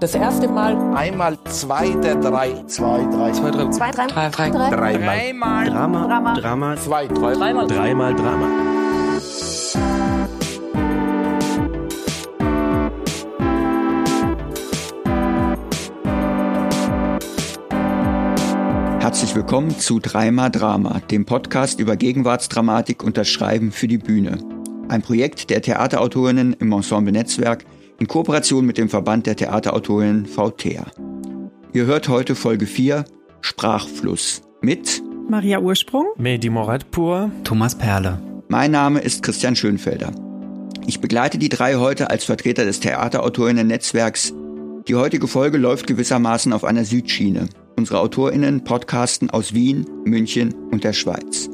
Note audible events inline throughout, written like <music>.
Das erste Mal. Einmal zwei der drei. Zwei, drei. Zwei, drei. Zwei, drei. Drei, drei. drei. Dreimal. Drama. Drama. Drama. Zwei, drei. Dreimal. Dreimal Drama. Herzlich willkommen zu Dreimal Drama, dem Podcast über Gegenwartsdramatik und das Schreiben für die Bühne. Ein Projekt der Theaterautorinnen im Ensemble Netzwerk in Kooperation mit dem Verband der Theaterautorinnen VTEA. Ihr hört heute Folge 4 Sprachfluss mit Maria Ursprung. Mehdi Moradpur. Thomas Perle. Mein Name ist Christian Schönfelder. Ich begleite die drei heute als Vertreter des Theaterautorinnen-Netzwerks. Die heutige Folge läuft gewissermaßen auf einer Südschiene. Unsere AutorInnen podcasten aus Wien, München und der Schweiz.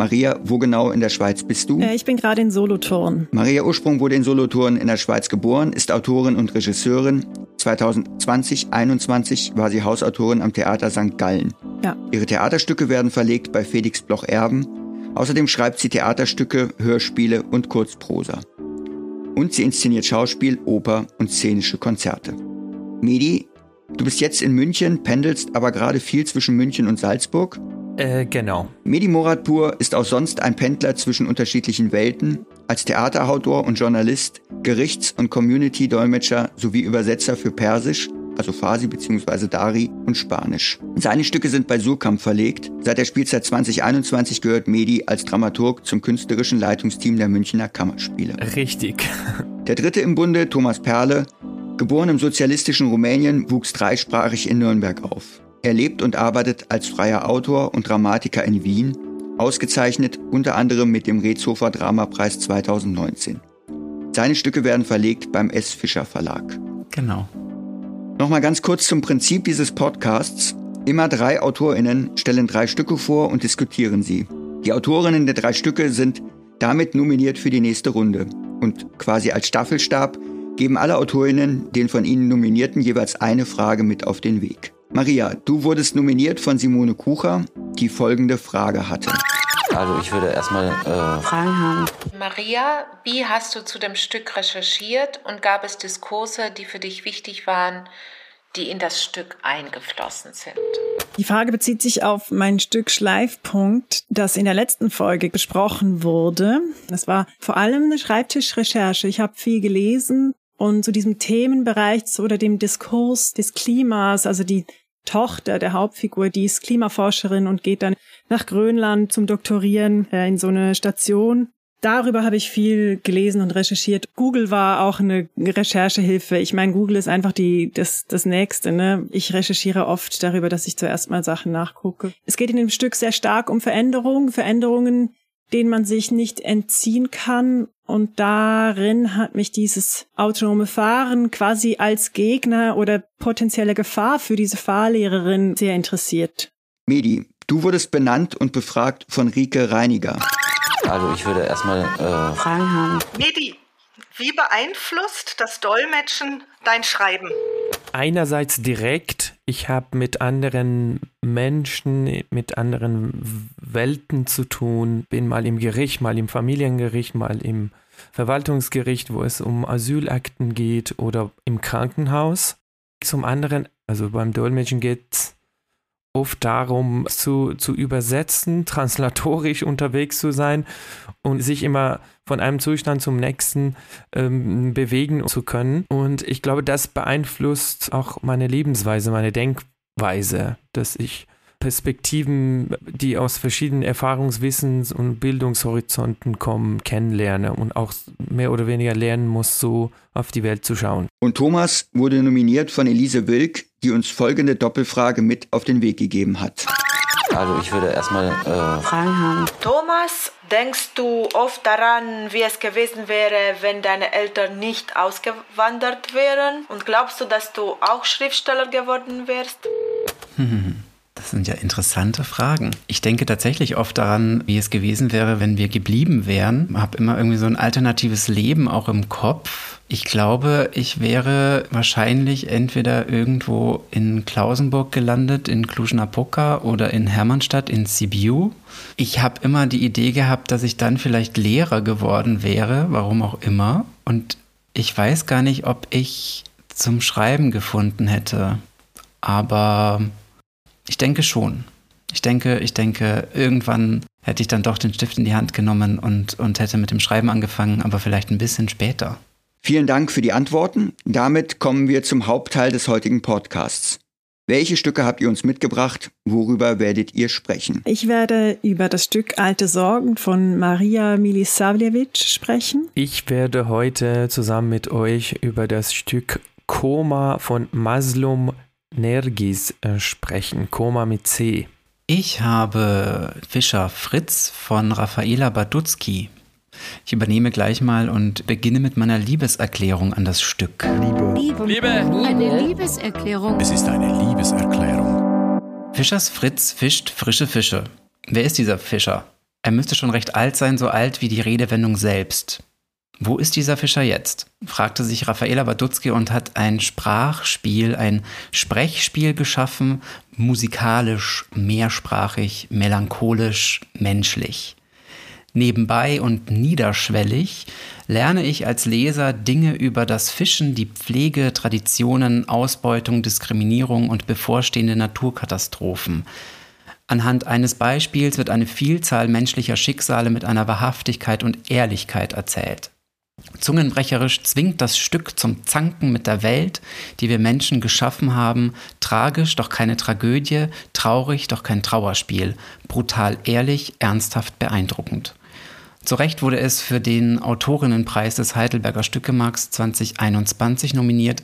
Maria, wo genau in der Schweiz bist du? Äh, ich bin gerade in Solothurn. Maria Ursprung wurde in Solothurn in der Schweiz geboren, ist Autorin und Regisseurin. 2020-21 war sie Hausautorin am Theater St. Gallen. Ja. Ihre Theaterstücke werden verlegt bei Felix Bloch-Erben. Außerdem schreibt sie Theaterstücke, Hörspiele und Kurzprosa. Und sie inszeniert Schauspiel, Oper und szenische Konzerte. Medi, du bist jetzt in München, pendelst aber gerade viel zwischen München und Salzburg. Äh, genau. Medi Moradpur ist auch sonst ein Pendler zwischen unterschiedlichen Welten, als Theaterautor und Journalist, Gerichts- und Community-Dolmetscher sowie Übersetzer für Persisch, also Farsi bzw. Dari und Spanisch. Seine Stücke sind bei Surkamp verlegt. Seit der Spielzeit 2021 gehört Medi als Dramaturg zum künstlerischen Leitungsteam der Münchner Kammerspiele. Richtig. <laughs> Der dritte im Bunde, Thomas Perle, geboren im sozialistischen Rumänien, wuchs dreisprachig in Nürnberg auf. Er lebt und arbeitet als freier Autor und Dramatiker in Wien, ausgezeichnet unter anderem mit dem Redshofer Dramapreis 2019. Seine Stücke werden verlegt beim S. Fischer Verlag. Genau. Nochmal ganz kurz zum Prinzip dieses Podcasts. Immer drei AutorInnen stellen drei Stücke vor und diskutieren sie. Die Autorinnen der drei Stücke sind damit nominiert für die nächste Runde. Und quasi als Staffelstab geben alle AutorInnen den von ihnen Nominierten jeweils eine Frage mit auf den Weg. Maria, du wurdest nominiert von Simone Kucher, die folgende Frage hatte. Also ich würde erstmal äh, Fragen haben. Maria, wie hast du zu dem Stück recherchiert und gab es Diskurse, die für dich wichtig waren, die in das Stück eingeflossen sind? Die Frage bezieht sich auf mein Stück Schleifpunkt, das in der letzten Folge besprochen wurde. Das war vor allem eine Schreibtischrecherche. Ich habe viel gelesen und zu diesem Themenbereich oder dem Diskurs des Klimas, also die Tochter der Hauptfigur, die ist Klimaforscherin und geht dann nach Grönland zum Doktorieren äh, in so eine Station. Darüber habe ich viel gelesen und recherchiert. Google war auch eine Recherchehilfe. Ich meine, Google ist einfach die das das nächste. Ne? Ich recherchiere oft darüber, dass ich zuerst mal Sachen nachgucke. Es geht in dem Stück sehr stark um Veränderungen, Veränderungen, denen man sich nicht entziehen kann. Und darin hat mich dieses autonome Fahren quasi als Gegner oder potenzielle Gefahr für diese Fahrlehrerin sehr interessiert. Medi, du wurdest benannt und befragt von Rike Reiniger. also ich würde erstmal äh, Fragen haben. Medi, wie beeinflusst das Dolmetschen dein Schreiben? Einerseits direkt, ich habe mit anderen Menschen, mit anderen Welten zu tun, bin mal im Gericht, mal im Familiengericht, mal im Verwaltungsgericht, wo es um Asylakten geht oder im Krankenhaus. Zum anderen, also beim Dolmetschen geht es oft darum, zu, zu übersetzen, translatorisch <laughs> unterwegs zu sein und sich immer von einem Zustand zum nächsten ähm, bewegen zu können. Und ich glaube, das beeinflusst auch meine Lebensweise, meine Denkweise, dass ich Perspektiven, die aus verschiedenen Erfahrungswissens- und Bildungshorizonten kommen, kennenlerne und auch mehr oder weniger lernen muss, so auf die Welt zu schauen. Und Thomas wurde nominiert von Elise Wilk, die uns folgende Doppelfrage mit auf den Weg gegeben hat. also ich würde erstmal äh, Fragen haben. Thomas, denkst du oft daran, wie es gewesen wäre, wenn deine Eltern nicht ausgewandert wären? Und glaubst du, dass du auch Schriftsteller geworden wärst? <laughs> Das sind ja interessante Fragen. Ich denke tatsächlich oft daran, wie es gewesen wäre, wenn wir geblieben wären. Ich habe immer irgendwie so ein alternatives Leben auch im Kopf. Ich glaube, ich wäre wahrscheinlich entweder irgendwo in Klausenburg gelandet, in Cluj-Napoca oder in Hermannstadt in Sibiu. Ich habe immer die Idee gehabt, dass ich dann vielleicht Lehrer geworden wäre, warum auch immer. Und ich weiß gar nicht, ob ich zum Schreiben gefunden hätte. Aber ich denke schon. Ich denke, ich denke, irgendwann hätte ich dann doch den Stift in die Hand genommen und, und hätte mit dem Schreiben angefangen, aber vielleicht ein bisschen später. Vielen Dank für die Antworten. Damit kommen wir zum Hauptteil des heutigen Podcasts. Welche Stücke habt ihr uns mitgebracht? Worüber werdet ihr sprechen? Ich werde über das Stück Alte Sorgen von Maria Milisavljevic sprechen. Ich werde heute zusammen mit euch über das Stück Koma von Maslum Nergis äh, sprechen. Koma mit C. Ich habe Fischer Fritz von Raffaela Badutzky. Ich übernehme gleich mal und beginne mit meiner Liebeserklärung an das Stück. Liebe. Liebe. Liebe. Eine Liebeserklärung. Es ist eine Liebeserklärung. Fischers Fritz fischt frische Fische. Wer ist dieser Fischer? Er müsste schon recht alt sein, so alt wie die Redewendung selbst. Wo ist dieser Fischer jetzt? fragte sich Raffaela Badutzky und hat ein Sprachspiel, ein Sprechspiel geschaffen, musikalisch, mehrsprachig, melancholisch, menschlich. Nebenbei und niederschwellig lerne ich als Leser Dinge über das Fischen, die Pflege, Traditionen, Ausbeutung, Diskriminierung und bevorstehende Naturkatastrophen. Anhand eines Beispiels wird eine Vielzahl menschlicher Schicksale mit einer Wahrhaftigkeit und Ehrlichkeit erzählt. Zungenbrecherisch zwingt das Stück zum Zanken mit der Welt, die wir Menschen geschaffen haben, tragisch, doch keine Tragödie, traurig, doch kein Trauerspiel, brutal ehrlich, ernsthaft beeindruckend. Zu Recht wurde es für den Autorinnenpreis des Heidelberger Stückemarks 2021 nominiert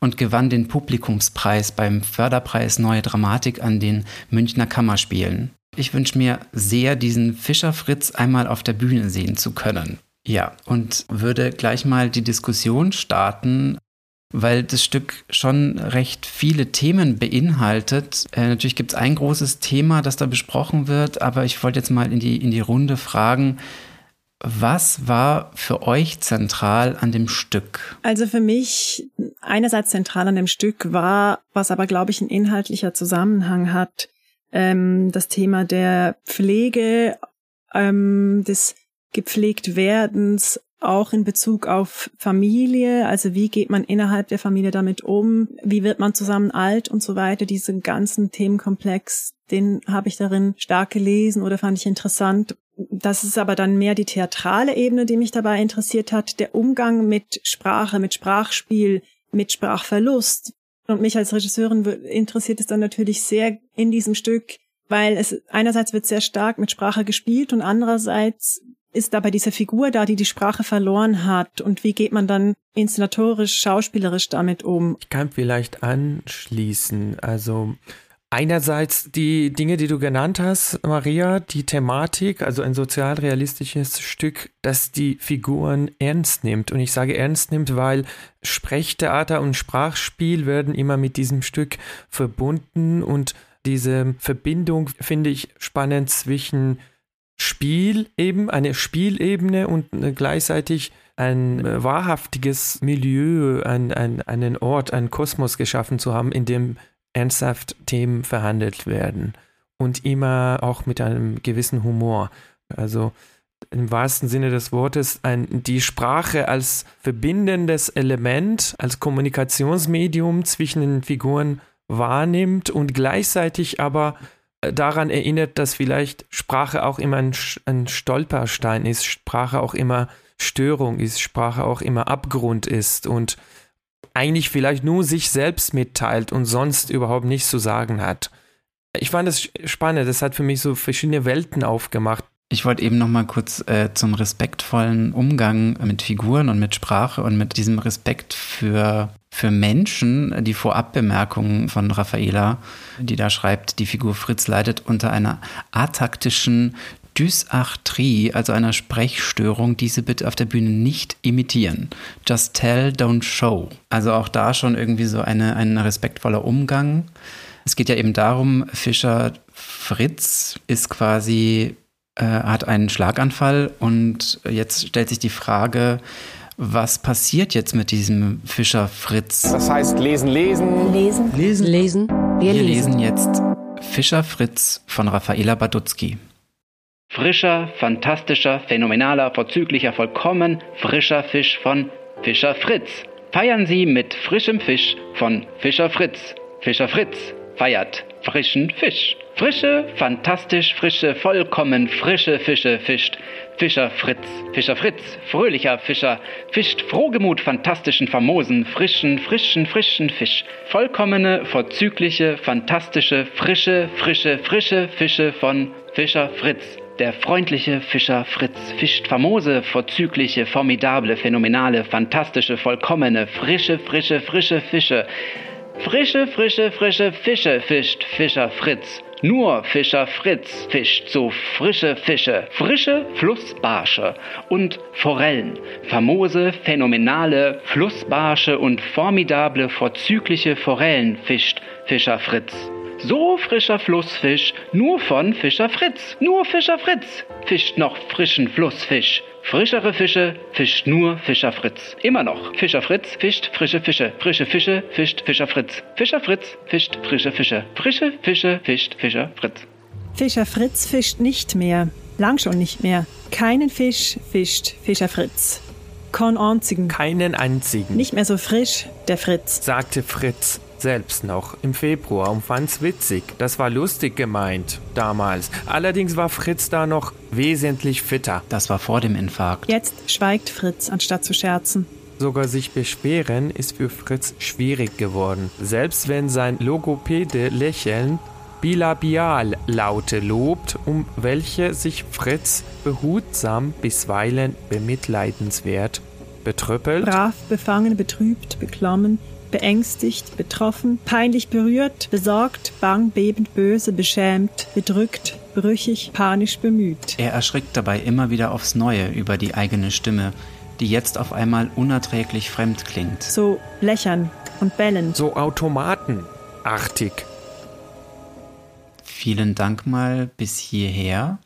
und gewann den Publikumspreis beim Förderpreis Neue Dramatik an den Münchner Kammerspielen. Ich wünsche mir sehr, diesen Fischer Fritz einmal auf der Bühne sehen zu können. Ja, und würde gleich mal die Diskussion starten, weil das Stück schon recht viele Themen beinhaltet. Äh, natürlich gibt es ein großes Thema, das da besprochen wird, aber ich wollte jetzt mal in die, in die Runde fragen, was war für euch zentral an dem Stück? Also für mich einerseits zentral an dem Stück war, was aber glaube ich ein inhaltlicher Zusammenhang hat, ähm, das Thema der Pflege, ähm, des gepflegt werdens, auch in Bezug auf Familie, also wie geht man innerhalb der Familie damit um, wie wird man zusammen alt und so weiter, diesen ganzen Themenkomplex, den habe ich darin stark gelesen oder fand ich interessant. Das ist aber dann mehr die theatrale Ebene, die mich dabei interessiert hat, der Umgang mit Sprache, mit Sprachspiel, mit Sprachverlust. Und mich als Regisseurin interessiert es dann natürlich sehr in diesem Stück, weil es einerseits wird sehr stark mit Sprache gespielt und andererseits ist aber diese Figur da, die die Sprache verloren hat und wie geht man dann inszenatorisch, schauspielerisch damit um? Ich kann vielleicht anschließen, also Einerseits die Dinge, die du genannt hast, Maria, die Thematik, also ein sozialrealistisches Stück, das die Figuren ernst nimmt. Und ich sage ernst nimmt, weil Sprechtheater und Sprachspiel werden immer mit diesem Stück verbunden und diese Verbindung finde ich spannend zwischen Spiel eben, eine Spielebene und äh, gleichzeitig ein äh, wahrhaftiges Milieu, ein, ein, einen Ort, einen Kosmos geschaffen zu haben, in dem ernsthaft Themen verhandelt werden und immer auch mit einem gewissen Humor. Also im wahrsten Sinne des Wortes ein, die Sprache als verbindendes Element, als Kommunikationsmedium zwischen den Figuren wahrnimmt und gleichzeitig aber daran erinnert, dass vielleicht Sprache auch immer ein, ein Stolperstein ist, Sprache auch immer Störung ist, Sprache auch immer Abgrund ist und eigentlich vielleicht nur sich selbst mitteilt und sonst überhaupt nichts zu sagen hat. Ich fand das spannend, das hat für mich so verschiedene Welten aufgemacht. Ich wollte eben noch mal kurz äh, zum respektvollen Umgang mit Figuren und mit Sprache und mit diesem Respekt für, für Menschen, die Vorabbemerkungen von Raffaela, die da schreibt, die Figur Fritz leidet unter einer ataktischen Dysarthrie, also einer Sprechstörung, diese bitte auf der Bühne nicht imitieren. Just tell, don't show. Also auch da schon irgendwie so eine, ein respektvoller Umgang. Es geht ja eben darum, Fischer Fritz ist quasi äh, hat einen Schlaganfall und jetzt stellt sich die Frage, was passiert jetzt mit diesem Fischer Fritz? Das heißt lesen, lesen. Lesen. Lesen. Lesen. Wir, Wir lesen. lesen jetzt Fischer Fritz von Raffaela Badutzky. Frischer, fantastischer, phänomenaler, vorzüglicher, vollkommen frischer Fisch von Fischer Fritz. feiern Sie mit frischem Fisch von Fischer Fritz. Fischer Fritz feiert frischen Fisch. Frische, fantastisch frische, vollkommen frische Fische fischt Fischer Fritz. Fischer Fritz, fröhlicher Fischer, fischt frohgemut fantastischen, famosen, frischen, frischen, frischen Fisch. Vollkommene, vorzügliche, fantastische, frische, frische, frische Fische von Fischer Fritz. Der freundliche Fischer Fritz fischt famose, vorzügliche, formidable, phänomenale, fantastische, vollkommene, frische, frische, frische Fische. Frische, frische, frische Fische fischt Fischer Fritz. Nur Fischer Fritz fischt so frische Fische, frische Flussbarsche und Forellen, famose, phänomenale Flussbarsche und formidable, vorzügliche Forellen fischt Fischer Fritz. So frischer Flussfisch, nur von Fischer Fritz. Nur Fischer Fritz fischt noch frischen Flussfisch. Frischere Fische fischt nur Fischer Fritz. Immer noch. Fischer Fritz fischt frische Fische. Frische Fische fischt Fischer Fritz. Fischer Fritz fischt frische Fische. Frische Fische fischt Fischer Fritz. Fischer Fritz fischt nicht mehr. Lang schon nicht mehr. Keinen Fisch fischt Fischer Fritz. Keinen einzigen. Keinen einzigen. Nicht mehr so frisch, der Fritz. Sagte Fritz selbst noch im Februar und fand's witzig. Das war lustig gemeint damals. Allerdings war Fritz da noch wesentlich fitter. Das war vor dem Infarkt. Jetzt schweigt Fritz, anstatt zu scherzen. Sogar sich beschweren ist für Fritz schwierig geworden. Selbst wenn sein Logopäde lächeln bilabial Laute lobt, um welche sich Fritz behutsam, bisweilen bemitleidenswert betrüppelt. Brav, befangen, betrübt, beklommen, beängstigt, betroffen, peinlich berührt, besorgt, bang, bebend, böse, beschämt, bedrückt, brüchig, panisch bemüht. Er erschrickt dabei immer wieder aufs Neue über die eigene Stimme, die jetzt auf einmal unerträglich fremd klingt. So lächern und bellen. So automatenartig. Vielen Dank mal bis hierher.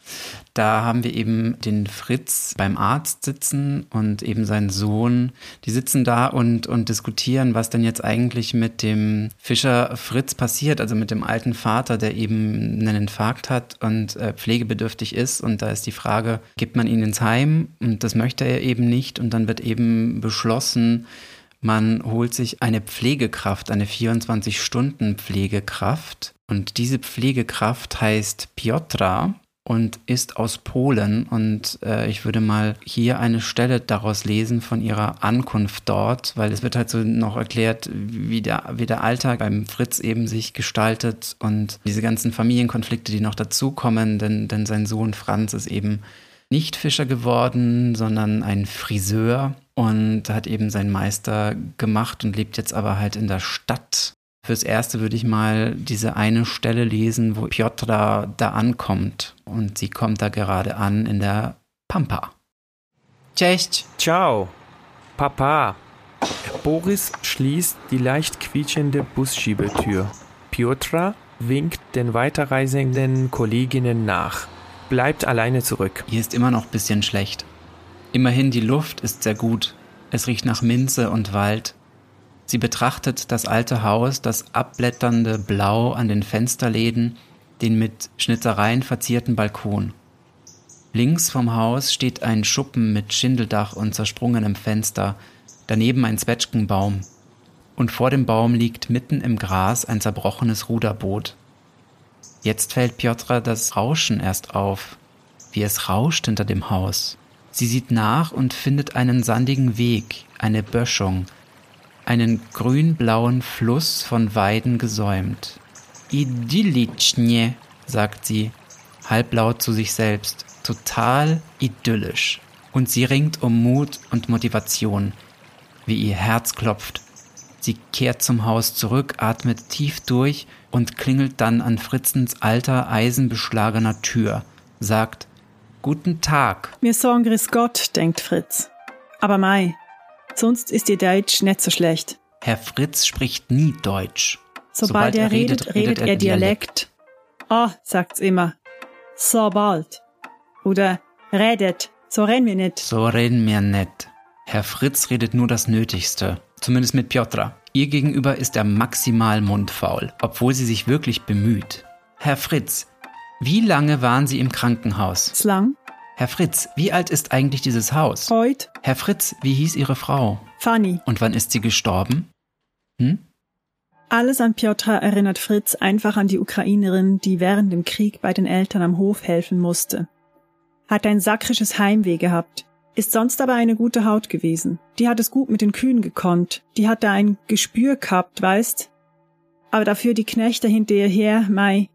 Da haben wir eben den Fritz beim Arzt sitzen und eben seinen Sohn. Die sitzen da und, und diskutieren, was denn jetzt eigentlich mit dem Fischer Fritz passiert, also mit dem alten Vater, der eben einen Infarkt hat und äh, pflegebedürftig ist. Und da ist die Frage, gibt man ihn ins Heim? Und das möchte er eben nicht. Und dann wird eben beschlossen, man holt sich eine Pflegekraft, eine 24-Stunden-Pflegekraft. Und diese Pflegekraft heißt Piotra und ist aus Polen. Und äh, ich würde mal hier eine Stelle daraus lesen von ihrer Ankunft dort, weil es wird halt so noch erklärt, wie der, wie der Alltag beim Fritz eben sich gestaltet und diese ganzen Familienkonflikte, die noch dazukommen, denn, denn sein Sohn Franz ist eben nicht Fischer geworden, sondern ein Friseur und hat eben seinen Meister gemacht und lebt jetzt aber halt in der Stadt. Fürs Erste würde ich mal diese eine Stelle lesen, wo Piotra da ankommt. Und sie kommt da gerade an in der Pampa. Cześć. Ciao. Papa. Boris schließt die leicht quietschende Busschiebetür. Piotra winkt den weiterreisenden Kolleginnen nach. Bleibt alleine zurück. Hier ist immer noch ein bisschen schlecht. Immerhin die Luft ist sehr gut. Es riecht nach Minze und Wald. Sie betrachtet das alte Haus, das abblätternde Blau an den Fensterläden, den mit Schnitzereien verzierten Balkon. Links vom Haus steht ein Schuppen mit Schindeldach und zersprungenem Fenster, daneben ein Zwetschgenbaum. Und vor dem Baum liegt mitten im Gras ein zerbrochenes Ruderboot. Jetzt fällt Piotra das Rauschen erst auf, wie es rauscht hinter dem Haus. Sie sieht nach und findet einen sandigen Weg, eine Böschung, einen grün-blauen Fluss von Weiden gesäumt. Idyllitschnie, sagt sie, halblaut zu sich selbst, total idyllisch. Und sie ringt um Mut und Motivation, wie ihr Herz klopft. Sie kehrt zum Haus zurück, atmet tief durch und klingelt dann an Fritzens alter, eisenbeschlagener Tür, sagt Guten Tag. Wir sagen Grüß Gott, denkt Fritz. Aber Mai, sonst ist ihr Deutsch nicht so schlecht. Herr Fritz spricht nie Deutsch. Sobald, Sobald er, redet, redet, er Dialekt. Ah, oh, sagt's immer. Sobald. Oder redet. So reden wir nicht. So reden wir nicht. Herr Fritz redet nur das Nötigste. Zumindest mit Piotra. Ihr gegenüber ist er maximal mundfaul, obwohl sie sich wirklich bemüht. Herr Fritz, wie lange waren Sie im Krankenhaus? Lang. Herr Fritz, wie alt ist eigentlich dieses Haus? Heute. Herr Fritz, wie hieß Ihre Frau? Fanny. Und wann ist sie gestorben? Hm? Alles an Piotra erinnert Fritz einfach an die Ukrainerin, die während dem Krieg bei den Eltern am Hof helfen musste. Hat ein sakrisches Heimweh gehabt, ist sonst aber eine gute Haut gewesen. Die hat es gut mit den Kühen gekonnt, die hat da ein Gespür gehabt, weißt? Aber dafür die Knechte hinter ihr her, Mai.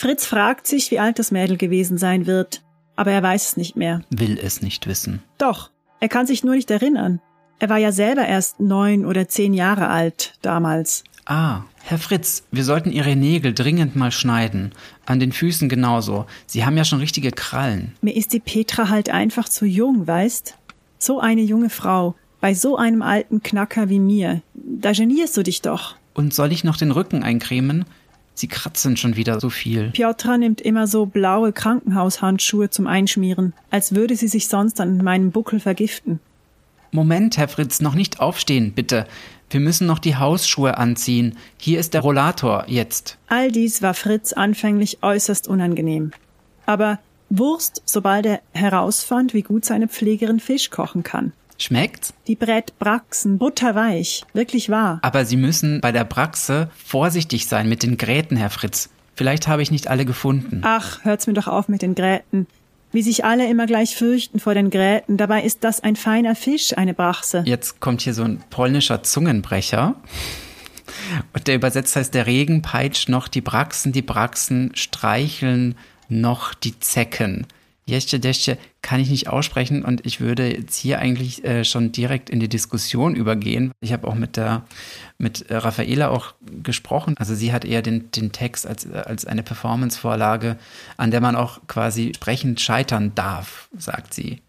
Fritz fragt sich, wie alt das Mädel gewesen sein wird, aber er weiß es nicht mehr. Will es nicht wissen. Doch, er kann sich nur nicht erinnern. Er war ja selber erst neun oder zehn Jahre alt damals. Ah, Herr Fritz, wir sollten Ihre Nägel dringend mal schneiden. An den Füßen genauso. Sie haben ja schon richtige Krallen. Mir ist die Petra halt einfach zu jung, weißt? So eine junge Frau, bei so einem alten Knacker wie mir. Da genierst du dich doch. Und soll ich noch den Rücken eincremen? Sie kratzen schon wieder so viel. Piotra nimmt immer so blaue Krankenhaushandschuhe zum Einschmieren, als würde sie sich sonst an meinem Buckel vergiften. Moment, Herr Fritz, noch nicht aufstehen, bitte. Wir müssen noch die Hausschuhe anziehen. Hier ist der Rollator jetzt. All dies war Fritz anfänglich äußerst unangenehm. Aber Wurst, sobald er herausfand, wie gut seine Pflegerin Fisch kochen kann. Schmeckt's? Die brät Braxen, butterweich, wirklich wahr. Aber Sie müssen bei der Braxe vorsichtig sein mit den Gräten, Herr Fritz. Vielleicht habe ich nicht alle gefunden. Ach, hört's mir doch auf mit den Gräten. Wie sich alle immer gleich fürchten vor den Gräten. Dabei ist das ein feiner Fisch, eine Brachse. Jetzt kommt hier so ein polnischer Zungenbrecher. Und der übersetzt heißt, der Regen peitscht noch die Braxen, die Braxen streicheln noch die Zecken. Jesche, Desche kann ich nicht aussprechen und ich würde jetzt hier eigentlich äh, schon direkt in die Diskussion übergehen. Ich habe auch mit der mit äh, Raffaela auch gesprochen. Also sie hat eher den, den Text als, äh, als eine Performance-Vorlage, an der man auch quasi sprechend scheitern darf, sagt sie.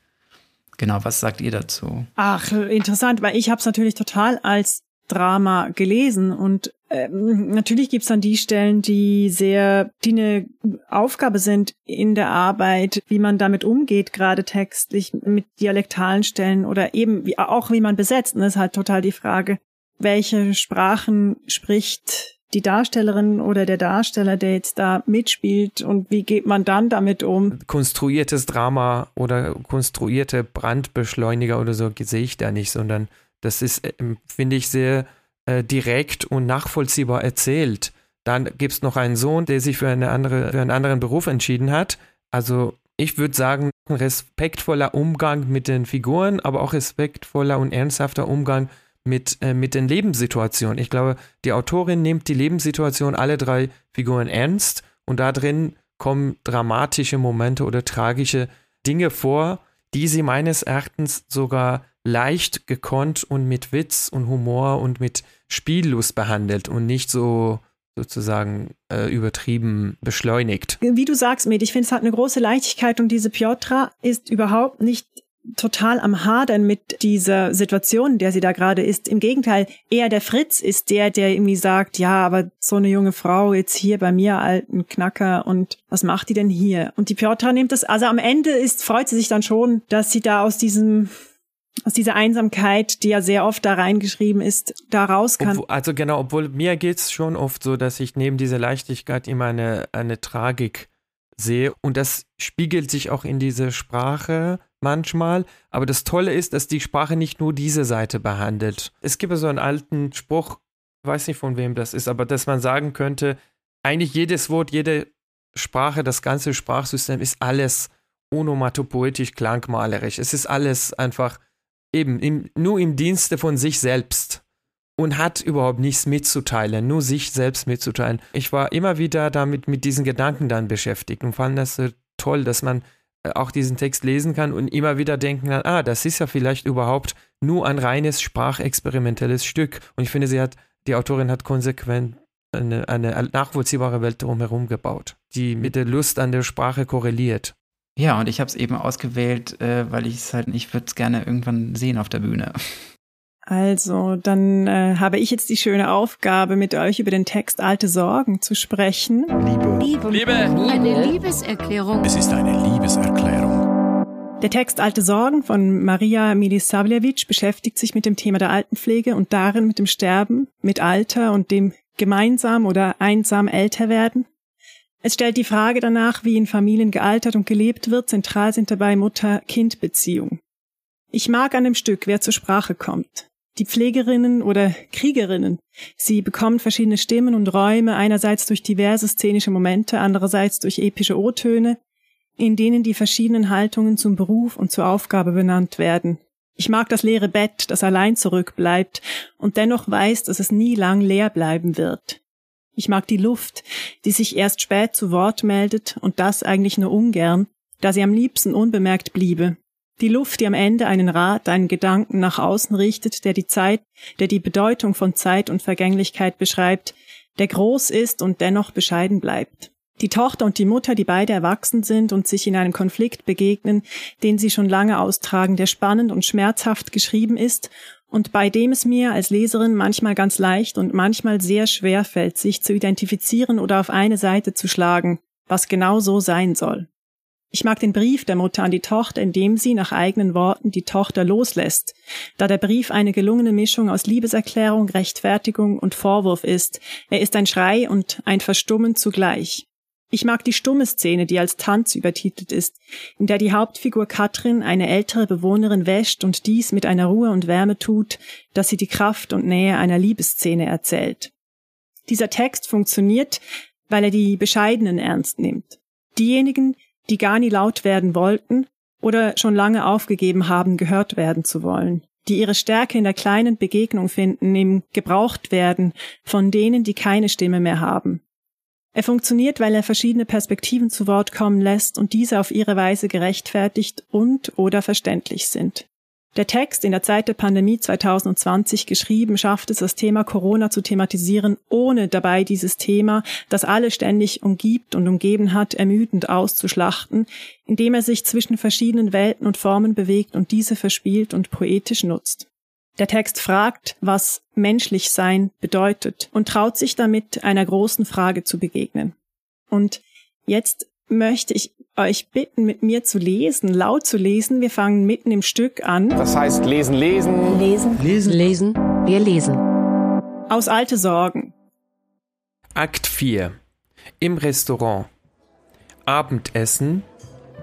Genau, was sagt ihr dazu? Ach, interessant, weil ich habe es natürlich total als Drama gelesen und ähm, natürlich gibt's dann die Stellen, die sehr, die eine Aufgabe sind in der Arbeit, wie man damit umgeht, gerade textlich mit dialektalen Stellen oder eben wie, auch wie man besetzt. Und das ist halt total die Frage, welche Sprachen spricht die Darstellerin oder der Darsteller, der jetzt da mitspielt und wie geht man dann damit um? Konstruiertes Drama oder konstruierte Brandbeschleuniger oder so sehe ich da nicht, sondern das ist, ähm, finde ich, sehr äh, direkt und nachvollziehbar erzählt. Dann gibt es noch einen Sohn, der sich für, eine andere, für einen anderen Beruf entschieden hat. Also ich würde sagen, ein respektvoller Umgang mit den Figuren, aber auch respektvoller und ernsthafter Umgang mit, äh, mit den Lebenssituationen. Ich glaube, die Autorin nimmt die Lebenssituation aller drei Figuren ernst und da drin kommen dramatische Momente oder tragische Dinge vor, die sie meines Erachtens sogar leicht gekonnt und mit Witz und Humor und mit Spiellust behandelt und nicht so sozusagen äh, übertrieben beschleunigt. Wie du sagst, Med, ich finde, es hat eine große Leichtigkeit und diese Piotra ist überhaupt nicht total am Hadern mit dieser Situation, der sie da gerade ist. Im Gegenteil, eher der Fritz ist der, der irgendwie sagt, ja, aber so eine junge Frau jetzt hier bei mir, alten Knacker, und was macht die denn hier? Und die Piotra nimmt das, also am Ende ist, freut sie sich dann schon, dass sie da aus diesem aus dieser Einsamkeit, die ja sehr oft da reingeschrieben ist, da raus kann. Obwohl, also genau, obwohl mir geht's schon oft so, dass ich neben dieser Leichtigkeit immer eine, eine Tragik sehe und das spiegelt sich auch in diese Sprache manchmal. Aber das Tolle ist, dass die Sprache nicht nur diese Seite behandelt. Es gibt so einen alten Spruch, weiß nicht von wem das ist, aber dass man sagen könnte, eigentlich jedes Wort, jede Sprache, das ganze Sprachsystem ist alles onomatopoetisch klangmalerisch. Es ist alles einfach eben im, nur im Dienste von sich selbst und hat überhaupt nichts mitzuteilen, nur sich selbst mitzuteilen. Ich war immer wieder damit mit diesen Gedanken dann beschäftigt und fand das so toll, dass man äh, auch diesen Text lesen kann und immer wieder denken kann, ah, das ist ja vielleicht überhaupt nur ein reines sprachexperimentelles Stück. Und ich finde, sie hat, die Autorin hat konsequent eine, eine nachvollziehbare Welt drumherum gebaut, die mit der Lust an der Sprache korreliert. Ja, und ich habe es eben ausgewählt, äh, weil ich es halt, ich würde es gerne irgendwann sehen auf der Bühne. Also, dann äh, habe ich jetzt die schöne Aufgabe, mit euch über den Text Alte Sorgen zu sprechen. Liebe. Liebe. Liebe. Eine Liebeserklärung. Es ist eine Liebeserklärung. Der Text Alte Sorgen von Maria Milisavljevic beschäftigt sich mit dem Thema der Altenpflege und darin mit dem Sterben, mit Alter und dem gemeinsam oder einsam älter werden. Es stellt die Frage danach, wie in Familien gealtert und gelebt wird. Zentral sind dabei Mutter-Kind-Beziehung. Ich mag an dem Stück, wer zur Sprache kommt. Die Pflegerinnen oder Kriegerinnen. Sie bekommen verschiedene Stimmen und Räume, einerseits durch diverse szenische Momente, andererseits durch epische O-Töne, in denen die verschiedenen Haltungen zum Beruf und zur Aufgabe benannt werden. Ich mag das leere Bett, das allein zurückbleibt und dennoch weiß, dass es nie lang leer bleiben wird. Ich mag die Luft, die sich erst spät zu Wort meldet und das eigentlich nur ungern, da sie am liebsten unbemerkt bliebe. Die Luft, die am Ende einen Rat, einen Gedanken nach außen richtet, der die Zeit, der die Bedeutung von Zeit und Vergänglichkeit beschreibt, der groß ist und dennoch bescheiden bleibt. Die Tochter und die Mutter, die beide erwachsen sind und sich in einem Konflikt begegnen, den sie schon lange austragen, der spannend und schmerzhaft geschrieben ist und bei dem es mir als Leserin manchmal ganz leicht und manchmal sehr schwer fällt, sich zu identifizieren oder auf eine Seite zu schlagen, was genau so sein soll. Ich mag den Brief der Mutter an die Tochter, in dem sie nach eigenen Worten die Tochter loslässt, da der Brief eine gelungene Mischung aus Liebeserklärung, Rechtfertigung und Vorwurf ist. Er ist ein Schrei und ein Verstummen zugleich. Ich mag die stumme Szene, die als Tanz übertitelt ist, in der die Hauptfigur Katrin eine ältere Bewohnerin wäscht und dies mit einer Ruhe und Wärme tut, dass sie die Kraft und Nähe einer Liebesszene erzählt. Dieser Text funktioniert, weil er die Bescheidenen ernst nimmt. Diejenigen, die gar nie laut werden wollten oder schon lange aufgegeben haben, gehört werden zu wollen, die ihre Stärke in der kleinen Begegnung finden, im gebraucht werden von denen, die keine Stimme mehr haben, er funktioniert, weil er verschiedene Perspektiven zu Wort kommen lässt und diese auf ihre Weise gerechtfertigt und oder verständlich sind. Der Text, in der Zeit der Pandemie 2020 geschrieben, schafft es, das Thema Corona zu thematisieren, ohne dabei dieses Thema, das alle ständig umgibt und umgeben hat, ermüdend auszuschlachten, indem er sich zwischen verschiedenen Welten und Formen bewegt und diese verspielt und poetisch nutzt. Der Text fragt, was menschlich sein bedeutet und traut sich damit einer großen Frage zu begegnen. Und jetzt möchte ich euch bitten, mit mir zu lesen, laut zu lesen. Wir fangen mitten im Stück an. Das heißt lesen, lesen. Lesen, lesen, lesen. Wir lesen. Aus alte Sorgen. Akt 4. Im Restaurant. Abendessen.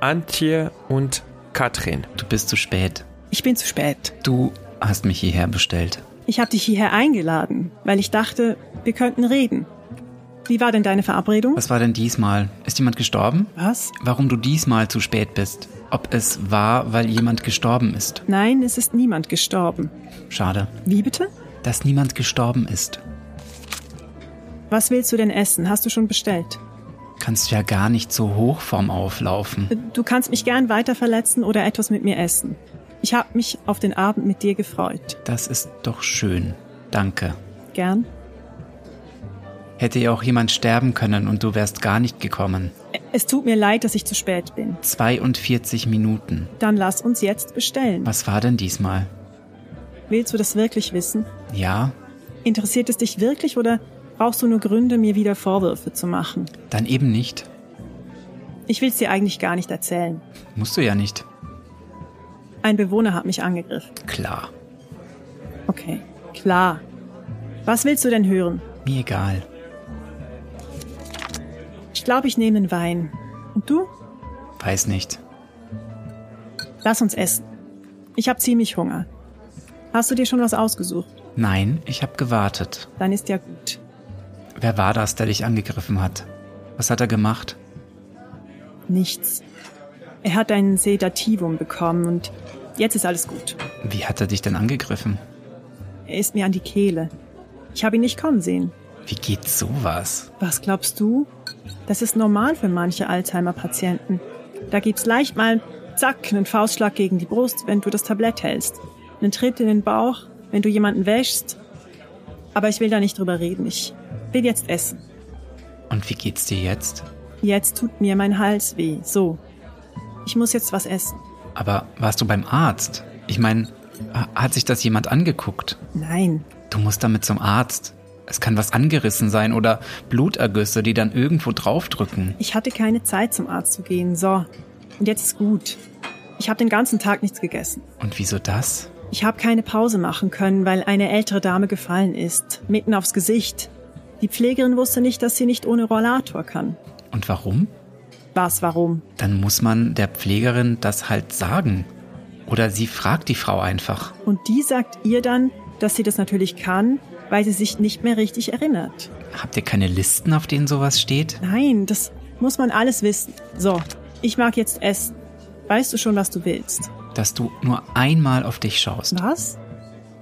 Antje und Katrin. Du bist zu spät. Ich bin zu spät. Du hast mich hierher bestellt. Ich habe dich hierher eingeladen, weil ich dachte, wir könnten reden. Wie war denn deine Verabredung? Was war denn diesmal? Ist jemand gestorben? Was? Warum du diesmal zu spät bist? Ob es war, weil jemand gestorben ist? Nein, es ist niemand gestorben. Schade. Wie bitte? Dass niemand gestorben ist. Was willst du denn essen? Hast du schon bestellt? Kannst ja gar nicht so hoch vorm Auflaufen. Du kannst mich gern weiter verletzen oder etwas mit mir essen. Ich habe mich auf den Abend mit dir gefreut. Das ist doch schön. Danke. Gern. Hätte ja auch jemand sterben können und du wärst gar nicht gekommen. Es tut mir leid, dass ich zu spät bin. 42 Minuten. Dann lass uns jetzt bestellen. Was war denn diesmal? Willst du das wirklich wissen? Ja. Interessiert es dich wirklich oder brauchst du nur Gründe, mir wieder Vorwürfe zu machen? Dann eben nicht. Ich will es dir eigentlich gar nicht erzählen. Musst du ja nicht. Ein Bewohner hat mich angegriffen. Klar. Okay, klar. Was willst du denn hören? Mir egal. Ich glaube, ich nehme einen Wein. Und du? Weiß nicht. Lass uns essen. Ich habe ziemlich Hunger. Hast du dir schon was ausgesucht? Nein, ich habe gewartet. Dann ist ja gut. Wer war das, der dich angegriffen hat? Was hat er gemacht? Nichts. Er hat ein Sedativum bekommen und jetzt ist alles gut. Wie hat er dich denn angegriffen? Er ist mir an die Kehle. Ich habe ihn nicht kommen sehen. Wie geht sowas? Was glaubst du? Das ist normal für manche Alzheimer-Patienten. Da gibt's leicht mal, zack, einen Faustschlag gegen die Brust, wenn du das Tablett hältst. Einen Tritt in den Bauch, wenn du jemanden wäschst. Aber ich will da nicht drüber reden. Ich will jetzt essen. Und wie geht's dir jetzt? Jetzt tut mir mein Hals weh. So. Ich muss jetzt was essen. Aber warst du beim Arzt? Ich meine, hat sich das jemand angeguckt? Nein. Du musst damit zum Arzt. Es kann was angerissen sein oder Blutergüsse, die dann irgendwo draufdrücken. Ich hatte keine Zeit zum Arzt zu gehen. So. Und jetzt ist gut. Ich habe den ganzen Tag nichts gegessen. Und wieso das? Ich habe keine Pause machen können, weil eine ältere Dame gefallen ist. Mitten aufs Gesicht. Die Pflegerin wusste nicht, dass sie nicht ohne Rollator kann. Und warum? Was, warum? Dann muss man der Pflegerin das halt sagen. Oder sie fragt die Frau einfach. Und die sagt ihr dann, dass sie das natürlich kann, weil sie sich nicht mehr richtig erinnert. Habt ihr keine Listen, auf denen sowas steht? Nein, das muss man alles wissen. So, ich mag jetzt essen. Weißt du schon, was du willst? Dass du nur einmal auf dich schaust. Was?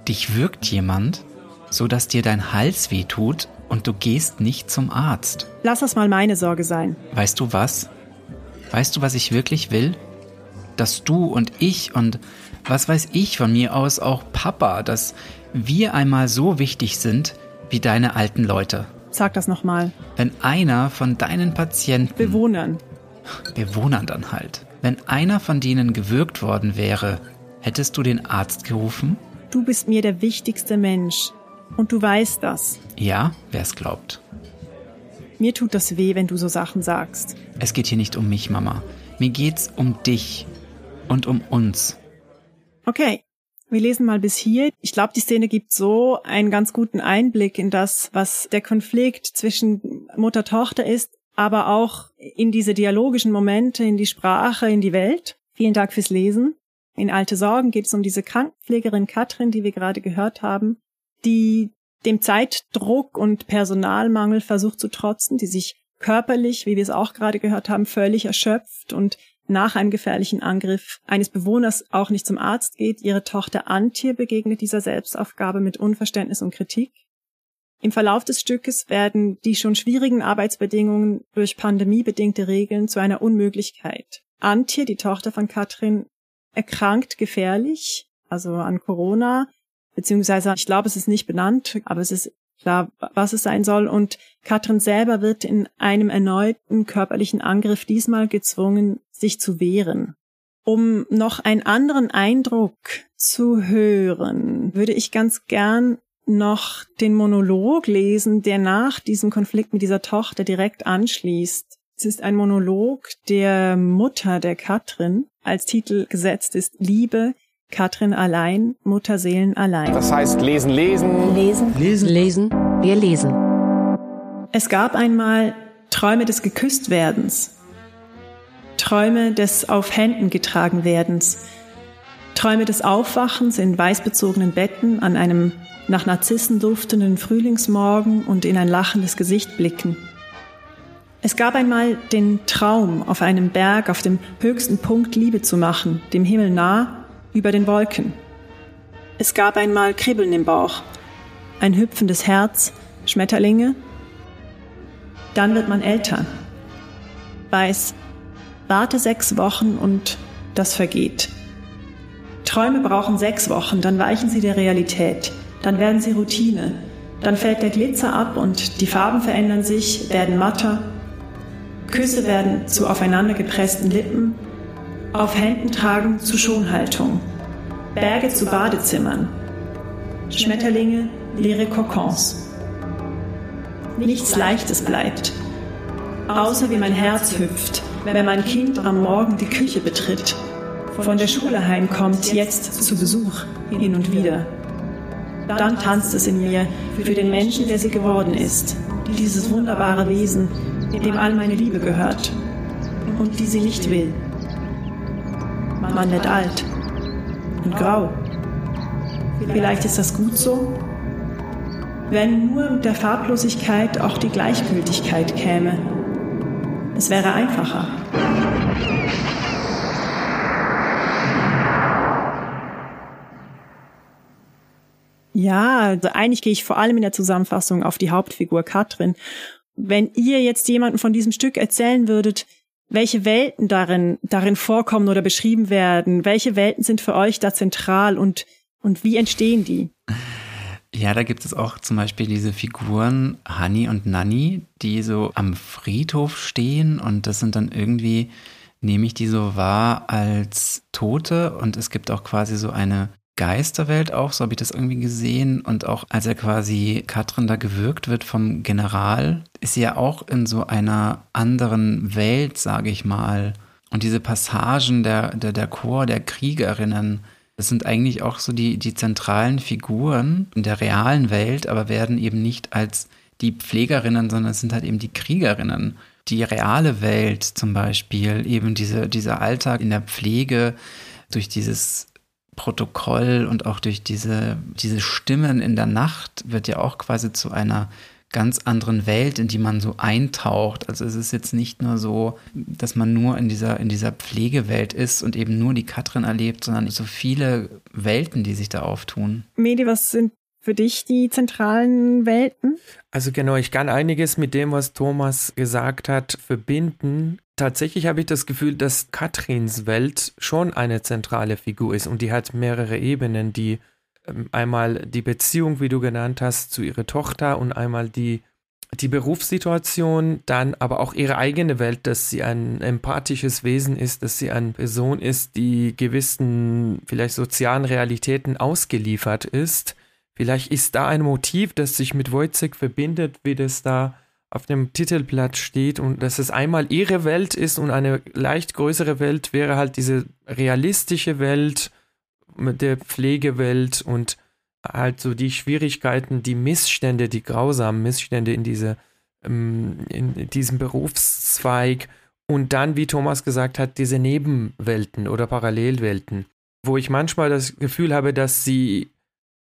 Dich wirkt jemand, so dass dir dein Hals wehtut und du gehst nicht zum Arzt. Lass das mal meine Sorge sein. Weißt du was? Weißt du, was ich wirklich will? Dass du und ich und was weiß ich von mir aus auch Papa, dass wir einmal so wichtig sind wie deine alten Leute. Sag das nochmal. Wenn einer von deinen Patienten. Bewohnern. Bewohnern dann halt. Wenn einer von denen gewürgt worden wäre, hättest du den Arzt gerufen? Du bist mir der wichtigste Mensch. Und du weißt das. Ja, wer es glaubt. Mir tut das weh, wenn du so Sachen sagst. Es geht hier nicht um mich, Mama. Mir geht's um dich und um uns. Okay, wir lesen mal bis hier. Ich glaube, die Szene gibt so einen ganz guten Einblick in das, was der Konflikt zwischen Mutter-Tochter ist, aber auch in diese dialogischen Momente, in die Sprache, in die Welt. Vielen Dank fürs Lesen. In Alte Sorgen geht es um diese Krankenpflegerin Katrin, die wir gerade gehört haben, die dem Zeitdruck und Personalmangel versucht zu trotzen, die sich körperlich, wie wir es auch gerade gehört haben, völlig erschöpft und nach einem gefährlichen Angriff eines Bewohners auch nicht zum Arzt geht. Ihre Tochter Antje begegnet dieser Selbstaufgabe mit Unverständnis und Kritik. Im Verlauf des Stückes werden die schon schwierigen Arbeitsbedingungen durch pandemiebedingte Regeln zu einer Unmöglichkeit. Antje, die Tochter von Katrin, erkrankt gefährlich, also an Corona, beziehungsweise ich glaube, es ist nicht benannt, aber es ist klar, was es sein soll. Und Katrin selber wird in einem erneuten körperlichen Angriff diesmal gezwungen, sich zu wehren. Um noch einen anderen Eindruck zu hören, würde ich ganz gern noch den Monolog lesen, der nach diesem Konflikt mit dieser Tochter direkt anschließt. Es ist ein Monolog der Mutter der Katrin. Als Titel gesetzt ist Liebe, Katrin allein, Mutterseelen allein. Das heißt lesen, lesen. Lesen, lesen, lesen. Wir lesen. Es gab einmal Träume des Geküsstwerdens, Träume des auf Händen getragen Werdens, Träume des Aufwachens in weißbezogenen Betten an einem nach Narzissen duftenden Frühlingsmorgen und in ein lachendes Gesicht blicken. Es gab einmal den Traum, auf einem Berg auf dem höchsten Punkt Liebe zu machen, dem Himmel nah, über den Wolken. Es gab einmal Kribbeln im Bauch, ein hüpfendes Herz, Schmetterlinge. Dann wird man älter, weiß, warte sechs Wochen und das vergeht. Träume brauchen sechs Wochen, dann weichen sie der Realität, dann werden sie Routine, dann fällt der Glitzer ab und die Farben verändern sich, werden matter. Küsse werden zu aufeinander gepressten Lippen, auf Händen tragen zu Schonhaltung, Berge zu Badezimmern, Schmetterlinge, leere Kokons. Nichts Leichtes bleibt, außer wie mein Herz hüpft, wenn mein Kind am Morgen die Küche betritt, von der Schule heimkommt, jetzt zu Besuch, hin und wieder. Dann tanzt es in mir für den Menschen, der sie geworden ist, dieses wunderbare Wesen, dem all meine Liebe gehört und die sie nicht will. Man wird alt und grau. Vielleicht ist das gut so, wenn nur mit der Farblosigkeit auch die Gleichgültigkeit käme. Es wäre einfacher. Ja, also eigentlich gehe ich vor allem in der Zusammenfassung auf die Hauptfigur Katrin. Wenn ihr jetzt jemanden von diesem Stück erzählen würdet, welche Welten darin, darin vorkommen oder beschrieben werden? Welche Welten sind für euch da zentral und, und wie entstehen die? Ja, da gibt es auch zum Beispiel diese Figuren Hani und Nanny, die so am Friedhof stehen und das sind dann irgendwie, nehme ich die so wahr als Tote und es gibt auch quasi so eine Geisterwelt auch, so habe ich das irgendwie gesehen. Und auch als er quasi Katrin da gewürgt wird vom General, ist sie ja auch in so einer anderen Welt, sage ich mal. Und diese Passagen der, der, der Chor der Kriegerinnen, das sind eigentlich auch so die, die zentralen Figuren in der realen Welt, aber werden eben nicht als die Pflegerinnen, sondern es sind halt eben die Kriegerinnen. die reale Welt zum Beispiel, eben diese, dieser Alltag in der Pflege durch dieses Protokoll und auch durch diese, diese Stimmen in der Nacht wird ja auch quasi zu einer ganz anderen Welt, in die man so eintaucht. Also es ist jetzt nicht nur so, dass man nur in dieser, in dieser Pflegewelt ist und eben nur die Katrin erlebt, sondern so viele Welten, die sich da auftun. Medi, was sind für dich die zentralen Welten? Also genau, ich kann einiges mit dem, was Thomas gesagt hat, verbinden. Tatsächlich habe ich das Gefühl, dass Katrins Welt schon eine zentrale Figur ist und die hat mehrere Ebenen, die ähm, einmal die Beziehung, wie du genannt hast, zu ihrer Tochter und einmal die, die Berufssituation, dann aber auch ihre eigene Welt, dass sie ein empathisches Wesen ist, dass sie eine Person ist, die gewissen vielleicht sozialen Realitäten ausgeliefert ist. Vielleicht ist da ein Motiv, das sich mit Wojcik verbindet, wie das da auf dem Titelblatt steht und dass es einmal ihre Welt ist und eine leicht größere Welt wäre halt diese realistische Welt mit der Pflegewelt und halt so die Schwierigkeiten, die Missstände, die grausamen Missstände in diese ähm, in diesem Berufszweig. Und dann, wie Thomas gesagt hat, diese Nebenwelten oder Parallelwelten, wo ich manchmal das Gefühl habe, dass sie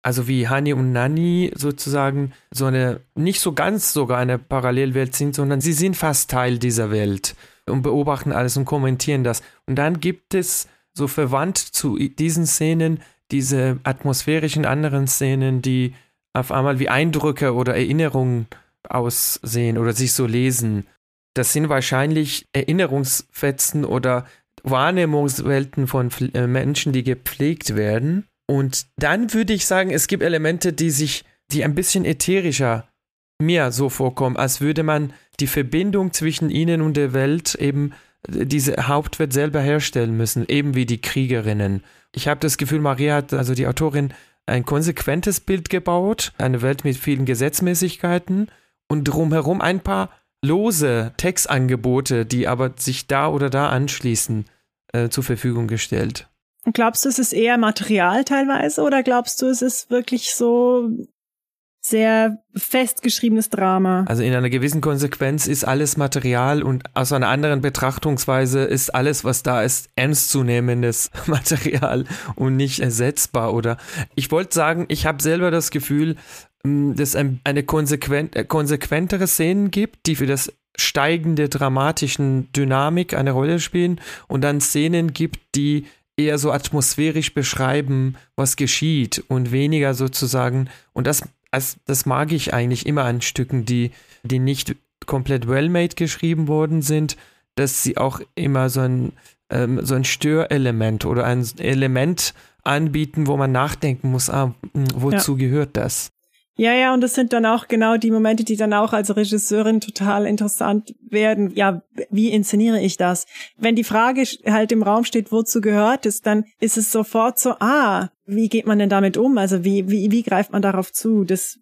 also wie Hani und Nani sozusagen so eine, nicht so ganz sogar eine Parallelwelt sind, sondern sie sind fast Teil dieser Welt und beobachten alles und kommentieren das. Und dann gibt es so verwandt zu diesen Szenen diese atmosphärischen anderen Szenen, die auf einmal wie Eindrücke oder Erinnerungen aussehen oder sich so lesen. Das sind wahrscheinlich Erinnerungsfetzen oder Wahrnehmungswelten von äh, Menschen, die gepflegt werden und dann würde ich sagen, es gibt Elemente, die sich, die ein bisschen ätherischer mir so vorkommen, als würde man die Verbindung zwischen ihnen und der Welt eben diese Hauptwelt selber herstellen müssen, eben wie die Kriegerinnen. Ich habe das Gefühl, Maria hat, also die Autorin, ein konsequentes Bild gebaut, eine Welt mit vielen Gesetzmäßigkeiten und drumherum ein paar lose Textangebote, die aber sich da oder da anschließen, äh, zur Verfügung gestellt. Glaubst du, es ist eher Material teilweise oder glaubst du, es ist wirklich so sehr festgeschriebenes Drama? Also in einer gewissen Konsequenz ist alles Material und aus einer anderen Betrachtungsweise ist alles, was da ist, ernstzunehmendes <laughs> Material und nicht ersetzbar. Oder ich wollte sagen, ich habe selber das Gefühl, hm, dass es eine konsequent, äh, konsequentere Szenen gibt, die für das steigende dramatischen Dynamik eine Rolle spielen und dann Szenen gibt, die eher so atmosphärisch beschreiben, was geschieht und weniger sozusagen, und das, also das mag ich eigentlich immer an Stücken, die, die nicht komplett well-made geschrieben worden sind, dass sie auch immer so ein, ähm, so ein Störelement oder ein Element anbieten, wo man nachdenken muss, ah, hm, wozu ja. gehört das? Ja, ja, und das sind dann auch genau die Momente, die dann auch als Regisseurin total interessant werden. Ja, wie inszeniere ich das? Wenn die Frage halt im Raum steht, wozu gehört es, dann ist es sofort so, ah, wie geht man denn damit um? Also wie, wie, wie greift man darauf zu? Das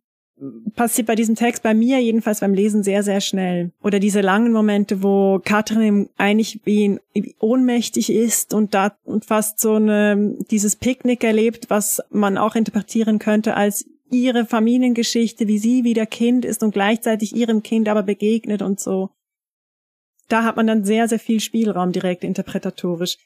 passiert bei diesem Text bei mir jedenfalls beim Lesen sehr, sehr schnell. Oder diese langen Momente, wo Katrin eigentlich wie ohnmächtig ist und da und fast so eine, dieses Picknick erlebt, was man auch interpretieren könnte als ihre Familiengeschichte, wie sie wieder Kind ist und gleichzeitig ihrem Kind aber begegnet und so. Da hat man dann sehr, sehr viel Spielraum direkt interpretatorisch.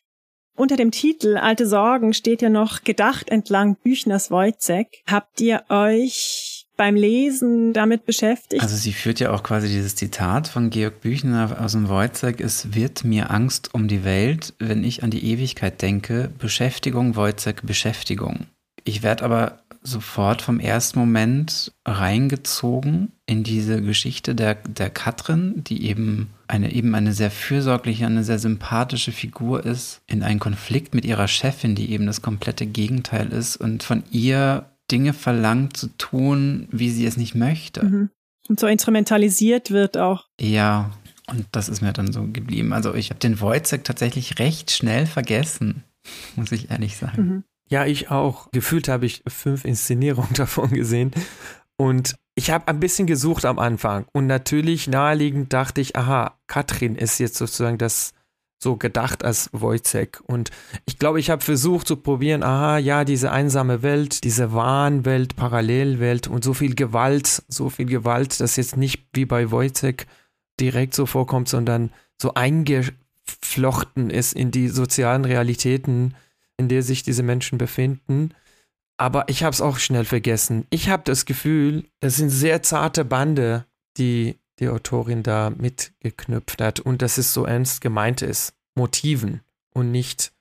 Unter dem Titel Alte Sorgen steht ja noch Gedacht entlang Büchners Wojcek. Habt ihr euch beim Lesen damit beschäftigt? Also sie führt ja auch quasi dieses Zitat von Georg Büchner aus dem Wojcek, es wird mir Angst um die Welt, wenn ich an die Ewigkeit denke. Beschäftigung, Wojcek, Beschäftigung. Ich werde aber sofort vom ersten Moment reingezogen in diese Geschichte der, der Katrin, die eben eine, eben eine sehr fürsorgliche, eine sehr sympathische Figur ist, in einen Konflikt mit ihrer Chefin, die eben das komplette Gegenteil ist und von ihr Dinge verlangt zu tun, wie sie es nicht möchte. Mhm. Und so instrumentalisiert wird auch. Ja, und das ist mir dann so geblieben. Also ich habe den Wojciech tatsächlich recht schnell vergessen, <laughs> muss ich ehrlich sagen. Mhm. Ja, ich auch. Gefühlt habe ich fünf Inszenierungen <laughs> davon gesehen. Und ich habe ein bisschen gesucht am Anfang. Und natürlich naheliegend dachte ich, aha, Katrin ist jetzt sozusagen das so gedacht als Wojcek. Und ich glaube, ich habe versucht zu probieren, aha, ja, diese einsame Welt, diese Wahnwelt, Parallelwelt und so viel Gewalt, so viel Gewalt, das jetzt nicht wie bei Wojcek direkt so vorkommt, sondern so eingeflochten ist in die sozialen Realitäten, in der sich diese Menschen befinden. Aber ich habe es auch schnell vergessen. Ich habe das Gefühl, das sind sehr zarte Bande, die die Autorin da mitgeknüpft hat und dass es so ernst gemeint ist. Motiven und nicht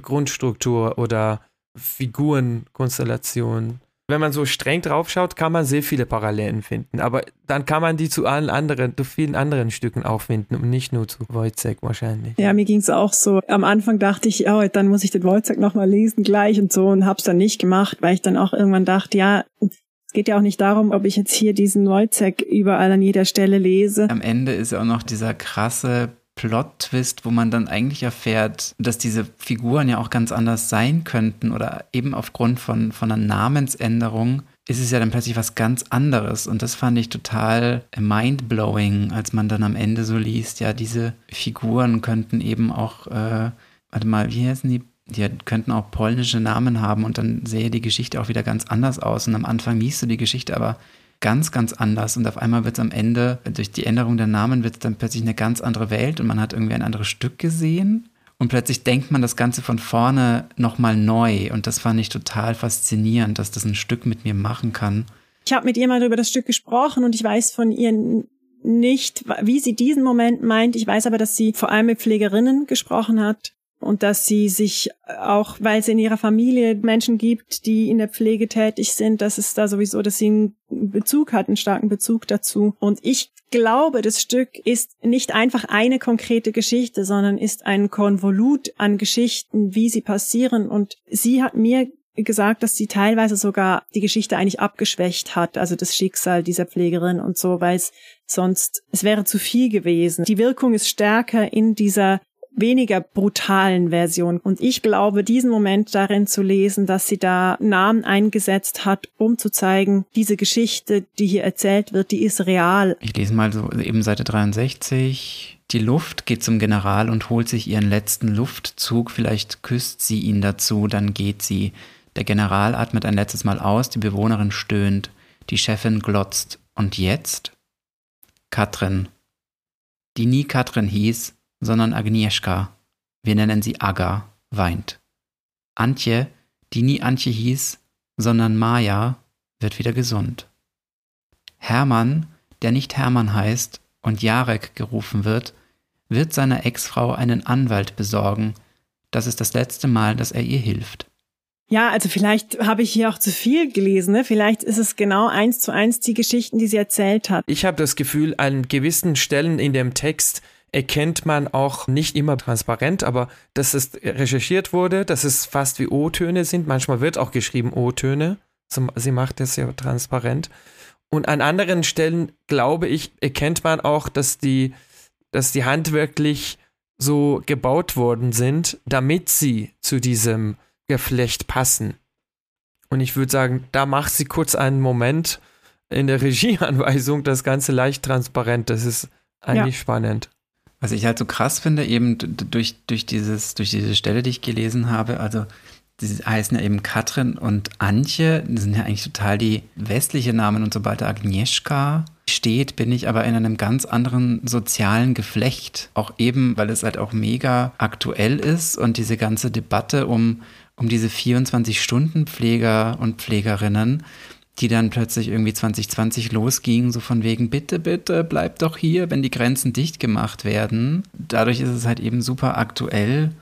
Grundstruktur oder Figurenkonstellation wenn man so streng drauf schaut, kann man sehr viele Parallelen finden. Aber dann kann man die zu allen anderen, zu vielen anderen Stücken auch finden und nicht nur zu Wojciech wahrscheinlich. Ja, mir ging es auch so. Am Anfang dachte ich, oh, dann muss ich den Wojciech nochmal lesen gleich und so und hab's dann nicht gemacht, weil ich dann auch irgendwann dachte, ja, es geht ja auch nicht darum, ob ich jetzt hier diesen Wojciech überall an jeder Stelle lese. Am Ende ist ja auch noch dieser krasse Plot-Twist, wo man dann eigentlich erfährt, dass diese Figuren ja auch ganz anders sein könnten oder eben aufgrund von, von einer Namensänderung ist es ja dann plötzlich was ganz anderes. Und das fand ich total mind-blowing, als man dann am Ende so liest, ja, diese Figuren könnten eben auch, äh, warte mal, wie heißen die? Die könnten auch polnische Namen haben und dann sähe die Geschichte auch wieder ganz anders aus. Und am Anfang liest du die Geschichte aber ganz, ganz anders und auf einmal wird es am Ende, durch die Änderung der Namen, wird es dann plötzlich eine ganz andere Welt und man hat irgendwie ein anderes Stück gesehen und plötzlich denkt man das Ganze von vorne nochmal neu und das fand ich total faszinierend, dass das ein Stück mit mir machen kann. Ich habe mit ihr mal über das Stück gesprochen und ich weiß von ihr nicht, wie sie diesen Moment meint. Ich weiß aber, dass sie vor allem mit Pflegerinnen gesprochen hat und dass sie sich auch, weil es in ihrer Familie Menschen gibt, die in der Pflege tätig sind, dass es da sowieso, dass sie einen Bezug hat, einen starken Bezug dazu. Und ich glaube, das Stück ist nicht einfach eine konkrete Geschichte, sondern ist ein Konvolut an Geschichten, wie sie passieren. Und sie hat mir gesagt, dass sie teilweise sogar die Geschichte eigentlich abgeschwächt hat, also das Schicksal dieser Pflegerin und so, weil es sonst, es wäre zu viel gewesen. Die Wirkung ist stärker in dieser weniger brutalen Version. Und ich glaube, diesen Moment darin zu lesen, dass sie da Namen eingesetzt hat, um zu zeigen, diese Geschichte, die hier erzählt wird, die ist real. Ich lese mal so eben Seite 63. Die Luft geht zum General und holt sich ihren letzten Luftzug. Vielleicht küsst sie ihn dazu, dann geht sie. Der General atmet ein letztes Mal aus, die Bewohnerin stöhnt, die Chefin glotzt. Und jetzt? Katrin. Die nie Katrin hieß, sondern Agnieszka, wir nennen sie Aga, weint. Antje, die nie Antje hieß, sondern Maja, wird wieder gesund. Hermann, der nicht Hermann heißt und Jarek gerufen wird, wird seiner Ex-Frau einen Anwalt besorgen. Das ist das letzte Mal, dass er ihr hilft. Ja, also vielleicht habe ich hier auch zu viel gelesen. Ne? Vielleicht ist es genau eins zu eins die Geschichten, die sie erzählt hat. Ich habe das Gefühl, an gewissen Stellen in dem Text erkennt man auch nicht immer transparent, aber dass es recherchiert wurde, dass es fast wie O-Töne sind. Manchmal wird auch geschrieben O-Töne. Sie macht es ja transparent. Und an anderen Stellen, glaube ich, erkennt man auch, dass die, dass die handwerklich so gebaut worden sind, damit sie zu diesem Geflecht passen. Und ich würde sagen, da macht sie kurz einen Moment in der Regieanweisung das Ganze leicht transparent. Das ist eigentlich ja. spannend. Was ich halt so krass finde, eben durch, durch, dieses, durch diese Stelle, die ich gelesen habe, also die heißen ja eben Katrin und Antje, das sind ja eigentlich total die westliche Namen und sobald da Agnieszka steht, bin ich aber in einem ganz anderen sozialen Geflecht. Auch eben, weil es halt auch mega aktuell ist und diese ganze Debatte um, um diese 24-Stunden-Pfleger und Pflegerinnen die dann plötzlich irgendwie 2020 losging, so von wegen, bitte, bitte, bleib doch hier, wenn die Grenzen dicht gemacht werden. Dadurch ist es halt eben super aktuell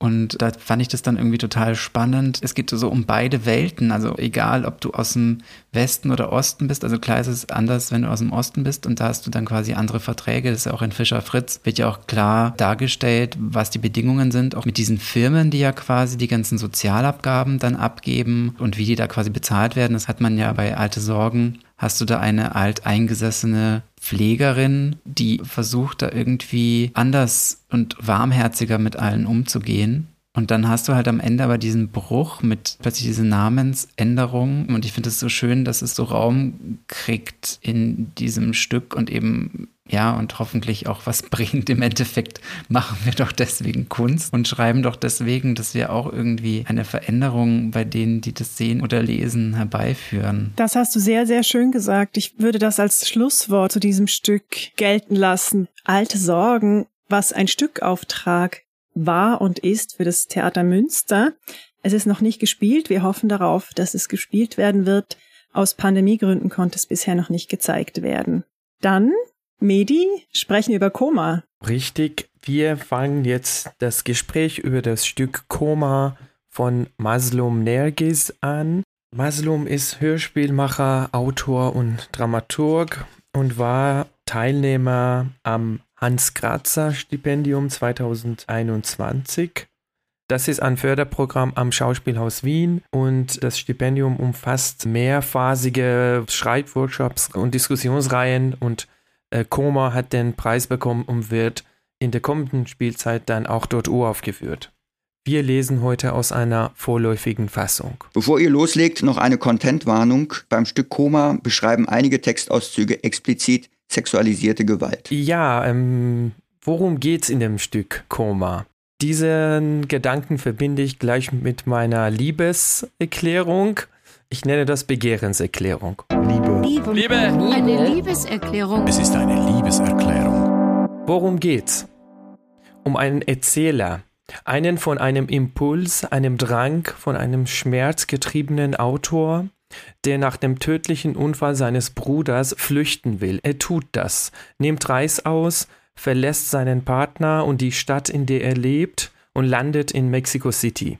und da fand ich das dann irgendwie total spannend. Es geht so um beide Welten. Also egal, ob du aus dem Westen oder Osten bist. Also klar ist es anders, wenn du aus dem Osten bist und da hast du dann quasi andere Verträge. Das ist ja auch in Fischer Fritz, wird ja auch klar dargestellt, was die Bedingungen sind. Auch mit diesen Firmen, die ja quasi die ganzen Sozialabgaben dann abgeben und wie die da quasi bezahlt werden. Das hat man ja bei Alte Sorgen Hast du da eine alteingesessene Pflegerin, die versucht da irgendwie anders und warmherziger mit allen umzugehen? Und dann hast du halt am Ende aber diesen Bruch mit plötzlich diese Namensänderung. Und ich finde es so schön, dass es so Raum kriegt in diesem Stück und eben Ja, und hoffentlich auch was <laughs> bringt. Im Endeffekt machen wir doch deswegen Kunst und schreiben doch deswegen, dass wir auch irgendwie eine Veränderung bei denen, die das sehen oder lesen, herbeiführen. Das hast du sehr, sehr schön gesagt. Ich würde das als Schlusswort zu diesem Stück gelten lassen. Alte Sorgen, was ein Stückauftrag war und ist für das Theater Münster. Es ist noch nicht gespielt. Wir hoffen darauf, dass es gespielt werden wird. Aus Pandemiegründen konnte es bisher noch nicht gezeigt werden. Dann, Medi, sprechen über Koma. Richtig, wir fangen jetzt das Gespräch über das Stück Koma von Maslum Nergis an. Maslum ist Hörspielmacher, Autor und Dramaturg und war Teilnehmer am Hans-Grazer-Stipendium 2021. Das ist ein Förderprogramm am Schauspielhaus Wien und das Stipendium umfasst mehrphasige Schreibworkshops und Diskussionsreihen und äh, Koma hat den Preis bekommen und wird in der kommenden Spielzeit dann auch dort uraufgeführt. Wir lesen heute aus einer vorläufigen Fassung. Bevor ihr loslegt, noch eine Contentwarnung. Beim Stück Koma beschreiben einige Textauszüge explizit sexualisierte Gewalt. Ja, ähm, worum geht's in dem Stück Koma? Diesen Gedanken verbinde ich gleich mit meiner Liebeserklärung. Ich nenne das Begehrenserklärung. Liebe. Liebe. Liebe. Eine Liebeserklärung. Es ist eine Liebeserklärung. Worum geht's? Um einen Erzähler, einen von einem Impuls, einem Drang, von einem schmerzgetriebenen Autor, der nach dem tödlichen Unfall seines Bruders flüchten will. Er tut das, nimmt Reis aus, verlässt seinen Partner und die Stadt, in der er lebt, und landet in Mexico City.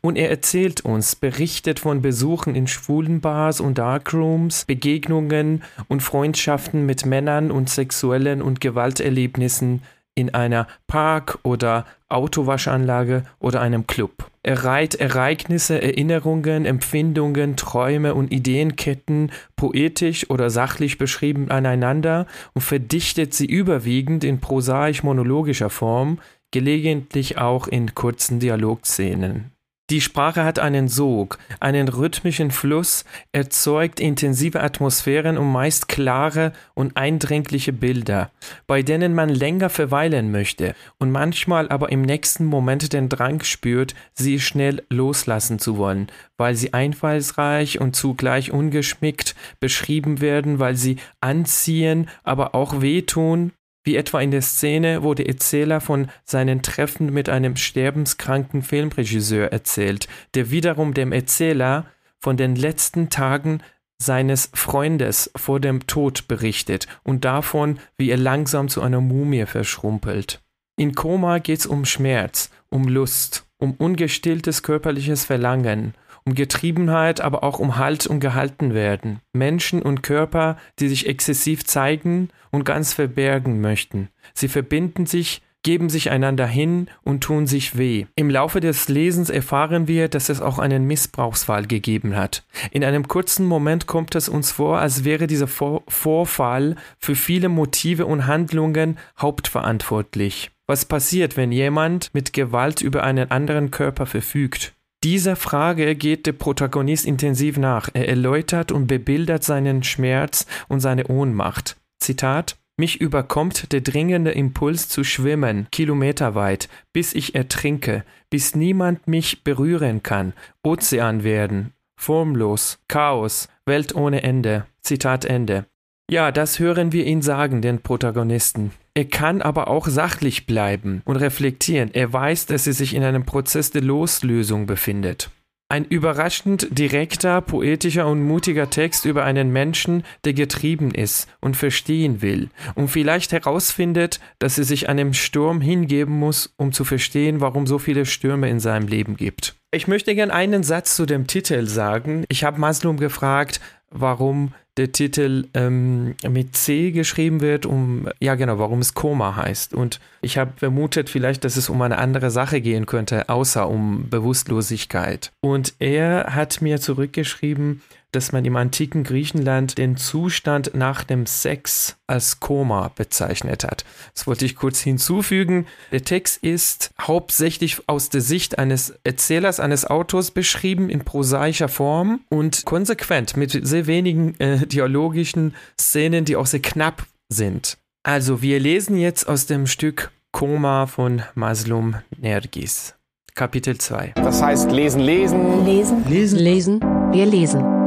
Und er erzählt uns, berichtet von Besuchen in schwulen Bars und Darkrooms, Begegnungen und Freundschaften mit Männern und sexuellen und Gewalterlebnissen in einer Park- oder Autowaschanlage oder einem Club. Er reiht Ereignisse, Erinnerungen, Empfindungen, Träume und Ideenketten poetisch oder sachlich beschrieben aneinander und verdichtet sie überwiegend in prosaisch-monologischer Form, gelegentlich auch in kurzen Dialogszenen. Die Sprache hat einen Sog, einen rhythmischen Fluss, erzeugt intensive Atmosphären und meist klare und eindringliche Bilder, bei denen man länger verweilen möchte und manchmal aber im nächsten Moment den Drang spürt, sie schnell loslassen zu wollen, weil sie einfallsreich und zugleich ungeschmickt beschrieben werden, weil sie anziehen, aber auch wehtun, wie etwa in der Szene, wo der Erzähler von seinen Treffen mit einem sterbenskranken Filmregisseur erzählt, der wiederum dem Erzähler von den letzten Tagen seines Freundes vor dem Tod berichtet und davon, wie er langsam zu einer Mumie verschrumpelt. In Koma geht's um Schmerz, um Lust, um ungestilltes körperliches Verlangen, um Getriebenheit, aber auch um Halt und gehalten werden. Menschen und Körper, die sich exzessiv zeigen und ganz verbergen möchten. Sie verbinden sich, geben sich einander hin und tun sich weh. Im Laufe des Lesens erfahren wir, dass es auch einen Missbrauchsfall gegeben hat. In einem kurzen Moment kommt es uns vor, als wäre dieser vor Vorfall für viele Motive und Handlungen hauptverantwortlich. Was passiert, wenn jemand mit Gewalt über einen anderen Körper verfügt? Dieser Frage geht der Protagonist intensiv nach. Er erläutert und bebildert seinen Schmerz und seine Ohnmacht. Zitat mich überkommt der dringende Impuls zu schwimmen, kilometerweit, bis ich ertrinke, bis niemand mich berühren kann, Ozean werden, formlos, Chaos, Welt ohne Ende. Zitat Ende. Ja, das hören wir ihn sagen, den Protagonisten. Er kann aber auch sachlich bleiben und reflektieren. Er weiß, dass er sich in einem Prozess der Loslösung befindet. Ein überraschend direkter, poetischer und mutiger Text über einen Menschen, der getrieben ist und verstehen will und vielleicht herausfindet, dass er sich einem Sturm hingeben muss, um zu verstehen, warum so viele Stürme in seinem Leben gibt. Ich möchte gern einen Satz zu dem Titel sagen. Ich habe Maslum gefragt, warum der Titel ähm, mit C geschrieben wird, um, ja genau, warum es Koma heißt. Und ich habe vermutet vielleicht, dass es um eine andere Sache gehen könnte, außer um Bewusstlosigkeit. Und er hat mir zurückgeschrieben, dass man im antiken Griechenland den Zustand nach dem Sex als Koma bezeichnet hat. Das wollte ich kurz hinzufügen. Der Text ist hauptsächlich aus der Sicht eines Erzählers, eines Autors beschrieben in prosaischer Form und konsequent mit sehr wenigen äh, dialogischen Szenen, die auch sehr knapp sind. Also, wir lesen jetzt aus dem Stück Koma von Maslum Nergis. Kapitel 2. Das heißt lesen, lesen. Lesen, lesen, lesen. Wir lesen.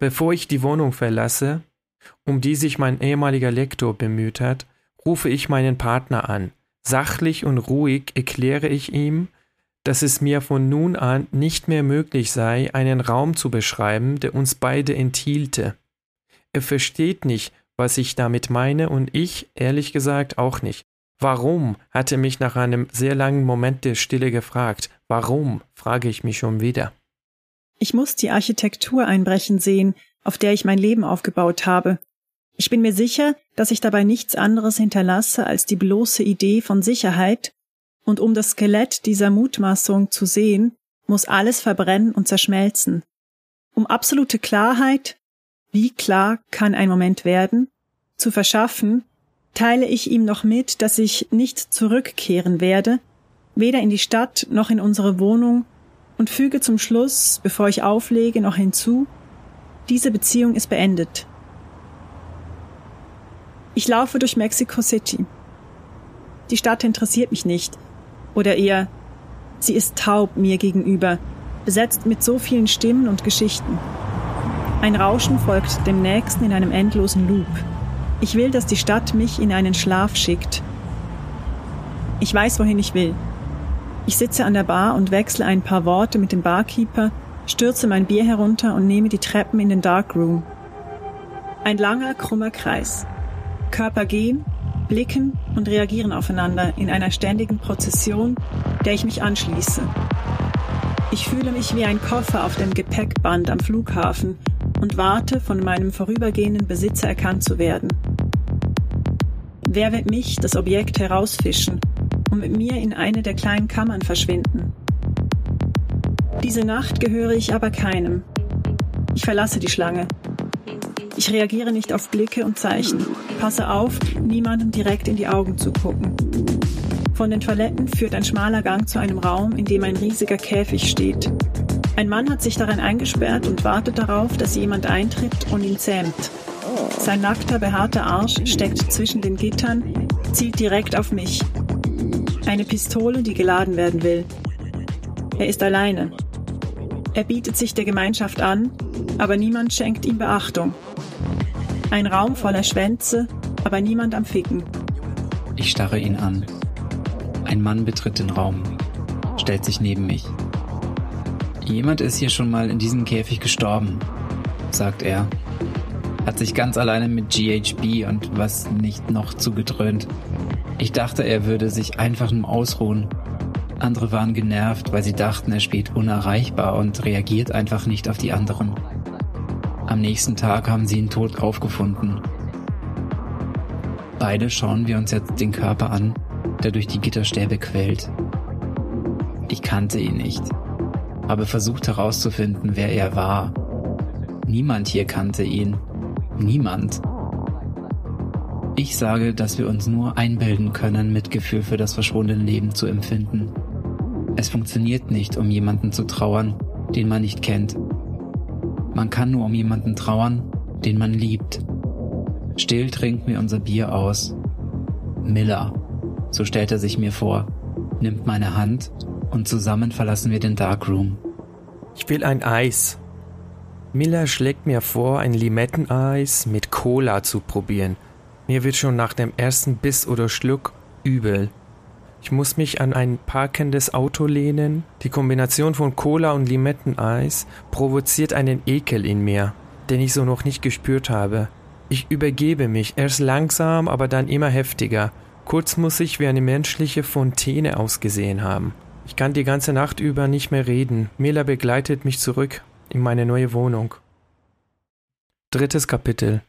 Bevor ich die Wohnung verlasse, um die sich mein ehemaliger Lektor bemüht hat, rufe ich meinen Partner an. Sachlich und ruhig erkläre ich ihm, dass es mir von nun an nicht mehr möglich sei, einen Raum zu beschreiben, der uns beide enthielte. Er versteht nicht, was ich damit meine und ich, ehrlich gesagt, auch nicht. Warum? hatte mich nach einem sehr langen Moment der Stille gefragt. Warum? frage ich mich schon wieder. Ich muss die Architektur einbrechen sehen, auf der ich mein Leben aufgebaut habe. Ich bin mir sicher, dass ich dabei nichts anderes hinterlasse als die bloße Idee von Sicherheit, und um das Skelett dieser Mutmaßung zu sehen, muss alles verbrennen und zerschmelzen. Um absolute Klarheit, wie klar kann ein Moment werden, zu verschaffen, teile ich ihm noch mit, dass ich nicht zurückkehren werde, weder in die Stadt noch in unsere Wohnung, und füge zum Schluss, bevor ich auflege, noch hinzu, diese Beziehung ist beendet. Ich laufe durch Mexico City. Die Stadt interessiert mich nicht, oder eher, sie ist taub mir gegenüber, besetzt mit so vielen Stimmen und Geschichten. Ein Rauschen folgt dem nächsten in einem endlosen Loop. Ich will, dass die Stadt mich in einen Schlaf schickt. Ich weiß, wohin ich will. Ich sitze an der Bar und wechsle ein paar Worte mit dem Barkeeper, stürze mein Bier herunter und nehme die Treppen in den Darkroom. Ein langer, krummer Kreis. Körper gehen, blicken und reagieren aufeinander in einer ständigen Prozession, der ich mich anschließe. Ich fühle mich wie ein Koffer auf dem Gepäckband am Flughafen und warte, von meinem vorübergehenden Besitzer erkannt zu werden. Wer wird mich, das Objekt, herausfischen und mit mir in eine der kleinen Kammern verschwinden? Diese Nacht gehöre ich aber keinem. Ich verlasse die Schlange. Ich reagiere nicht auf Blicke und Zeichen. Passe auf, niemandem direkt in die Augen zu gucken. Von den Toiletten führt ein schmaler Gang zu einem Raum, in dem ein riesiger Käfig steht. Ein Mann hat sich darin eingesperrt und wartet darauf, dass jemand eintritt und ihn zähmt. Sein nackter, behaarter Arsch steckt zwischen den Gittern, zielt direkt auf mich. Eine Pistole, die geladen werden will. Er ist alleine. Er bietet sich der Gemeinschaft an, aber niemand schenkt ihm Beachtung. Ein Raum voller Schwänze, aber niemand am Ficken. Ich starre ihn an. Ein Mann betritt den Raum, stellt sich neben mich. Jemand ist hier schon mal in diesem Käfig gestorben, sagt er. Hat sich ganz alleine mit GHB und was nicht noch zugedröhnt. Ich dachte, er würde sich einfach nur ausruhen. Andere waren genervt, weil sie dachten, er spielt unerreichbar und reagiert einfach nicht auf die anderen. Am nächsten Tag haben sie ihn tot aufgefunden. Beide schauen wir uns jetzt den Körper an, der durch die Gitterstäbe quält. Ich kannte ihn nicht habe versucht herauszufinden, wer er war. Niemand hier kannte ihn. Niemand. Ich sage, dass wir uns nur einbilden können, Mitgefühl für das verschwundene Leben zu empfinden. Es funktioniert nicht, um jemanden zu trauern, den man nicht kennt. Man kann nur um jemanden trauern, den man liebt. Still trinken wir unser Bier aus. Miller, so stellt er sich mir vor, nimmt meine Hand und zusammen verlassen wir den Darkroom. Ich will ein Eis. Miller schlägt mir vor, ein Limetteneis mit Cola zu probieren. Mir wird schon nach dem ersten Biss oder Schluck übel. Ich muss mich an ein parkendes Auto lehnen. Die Kombination von Cola und Limetteneis provoziert einen Ekel in mir, den ich so noch nicht gespürt habe. Ich übergebe mich, erst langsam, aber dann immer heftiger. Kurz muss ich wie eine menschliche Fontäne ausgesehen haben. Ich kann die ganze Nacht über nicht mehr reden. Mela begleitet mich zurück in meine neue Wohnung. Drittes Kapitel.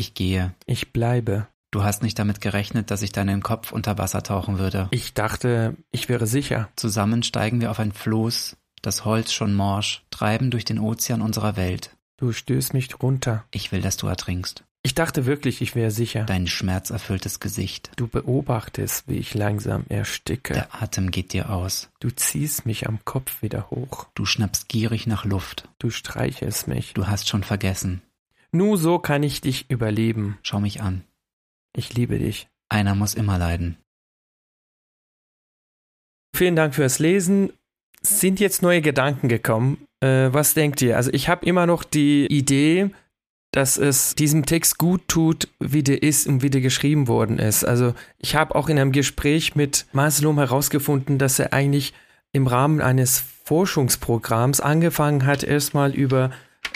Ich gehe. Ich bleibe. Du hast nicht damit gerechnet, dass ich deinen Kopf unter Wasser tauchen würde. Ich dachte, ich wäre sicher. Zusammen steigen wir auf ein Floß, das Holz schon morsch, treiben durch den Ozean unserer Welt. Du stößt mich runter. Ich will, dass du ertrinkst. Ich dachte wirklich, ich wäre sicher. Dein schmerzerfülltes Gesicht. Du beobachtest, wie ich langsam ersticke. Der Atem geht dir aus. Du ziehst mich am Kopf wieder hoch. Du schnappst gierig nach Luft. Du streichelst mich. Du hast schon vergessen. Nur so kann ich dich überleben. Schau mich an. Ich liebe dich. Einer muss immer leiden. Vielen Dank fürs Lesen. Sind jetzt neue Gedanken gekommen? Äh, was denkt ihr? Also ich habe immer noch die Idee, dass es diesem Text gut tut, wie der ist und wie der geschrieben worden ist. Also ich habe auch in einem Gespräch mit Maslom herausgefunden, dass er eigentlich im Rahmen eines Forschungsprogramms angefangen hat, erstmal über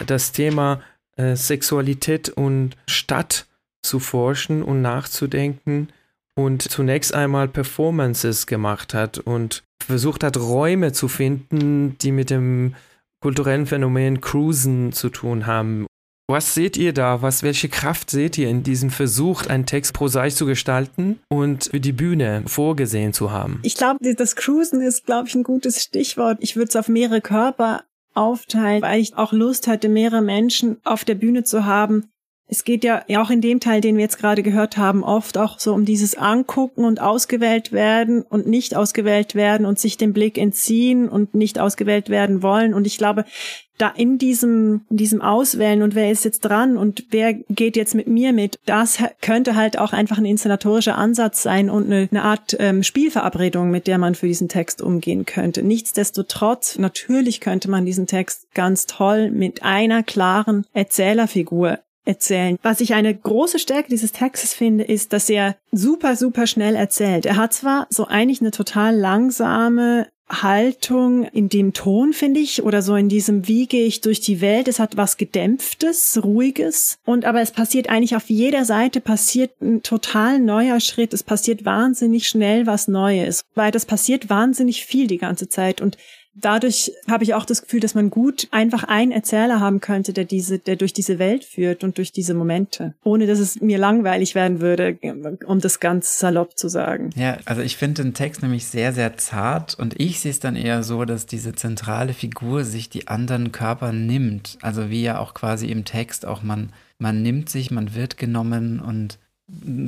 das Thema äh, Sexualität und Stadt zu forschen und nachzudenken und zunächst einmal Performances gemacht hat und versucht hat, Räume zu finden, die mit dem kulturellen Phänomen Cruisen zu tun haben. Was seht ihr da? Was, welche Kraft seht ihr in diesem Versuch, einen Text prosaisch zu gestalten und für die Bühne vorgesehen zu haben? Ich glaube, das Cruisen ist, glaube ich, ein gutes Stichwort. Ich würde es auf mehrere Körper aufteilen, weil ich auch Lust hatte, mehrere Menschen auf der Bühne zu haben, es geht ja auch in dem Teil, den wir jetzt gerade gehört haben, oft auch so um dieses Angucken und ausgewählt werden und nicht ausgewählt werden und sich dem Blick entziehen und nicht ausgewählt werden wollen. Und ich glaube, da in diesem, in diesem Auswählen und wer ist jetzt dran und wer geht jetzt mit mir mit, das könnte halt auch einfach ein inszenatorischer Ansatz sein und eine, eine Art ähm, Spielverabredung, mit der man für diesen Text umgehen könnte. Nichtsdestotrotz, natürlich könnte man diesen Text ganz toll mit einer klaren Erzählerfigur erzählen. Was ich eine große Stärke dieses Textes finde, ist, dass er super, super schnell erzählt. Er hat zwar so eigentlich eine total langsame Haltung in dem Ton, finde ich, oder so in diesem, wie gehe ich durch die Welt. Es hat was Gedämpftes, Ruhiges. Und aber es passiert eigentlich auf jeder Seite passiert ein total neuer Schritt. Es passiert wahnsinnig schnell was Neues, weil das passiert wahnsinnig viel die ganze Zeit. Und dadurch habe ich auch das Gefühl, dass man gut einfach einen Erzähler haben könnte, der diese, der durch diese Welt führt und durch diese Momente, ohne dass es mir langweilig werden würde, um das ganz salopp zu sagen. Ja, also ich finde den Text nämlich sehr, sehr zart und ich sehe es dann eher so, dass diese zentrale Figur sich die anderen Körper nimmt. Also wie ja auch quasi im Text auch man, man nimmt sich, man wird genommen und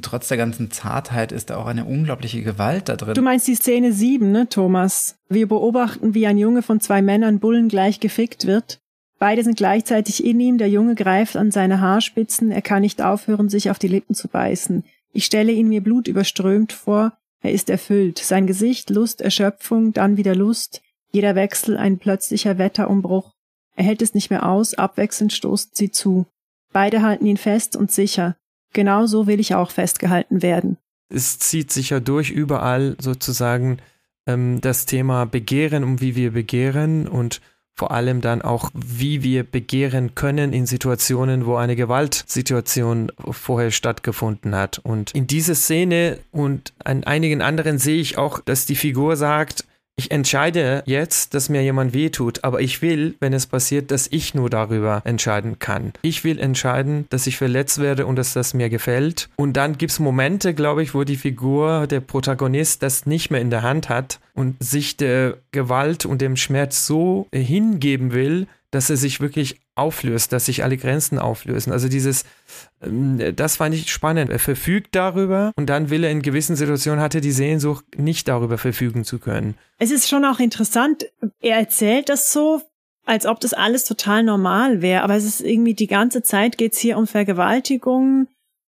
trotz der ganzen Zartheit ist da auch eine unglaubliche Gewalt da drin. Du meinst die Szene 7, ne, Thomas? Wir beobachten, wie ein Junge von zwei Männern Bullen gleich gefickt wird. Beide sind gleichzeitig in ihm, der Junge greift an seine Haarspitzen, er kann nicht aufhören, sich auf die Lippen zu beißen. Ich stelle ihn mir blutüberströmt vor, er ist erfüllt, sein Gesicht Lust, Erschöpfung, dann wieder Lust, jeder Wechsel ein plötzlicher Wetterumbruch. Er hält es nicht mehr aus, abwechselnd stoßen sie zu. Beide halten ihn fest und sicher. Genau so will ich auch festgehalten werden. Es zieht sich ja durch überall sozusagen ähm, das Thema Begehren und wie wir begehren und vor allem dann auch, wie wir begehren können in Situationen, wo eine Gewaltsituation vorher stattgefunden hat. Und in dieser Szene und an einigen anderen sehe ich auch, dass die Figur sagt, ich entscheide jetzt, dass mir jemand wehtut, aber ich will, wenn es passiert, dass ich nur darüber entscheiden kann. Ich will entscheiden, dass ich verletzt werde und dass das mir gefällt. Und dann gibt es Momente, glaube ich, wo die Figur, der Protagonist, das nicht mehr in der Hand hat und sich der Gewalt und dem Schmerz so hingeben will, dass er sich wirklich auflöst, dass sich alle Grenzen auflösen. Also dieses, ähm, das fand ich spannend. Er verfügt darüber und dann will er in gewissen Situationen, hat er die Sehnsucht, nicht darüber verfügen zu können. Es ist schon auch interessant, er erzählt das so, als ob das alles total normal wäre, aber es ist irgendwie die ganze Zeit geht's hier um Vergewaltigung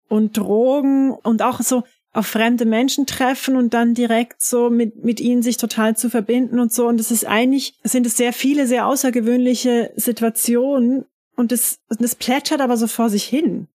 und Drogen und auch so, auf fremde Menschen treffen und dann direkt so mit, mit ihnen sich total zu verbinden und so. Und es ist eigentlich, sind es sehr viele, sehr außergewöhnliche Situationen und es, und es plätschert aber so vor sich hin.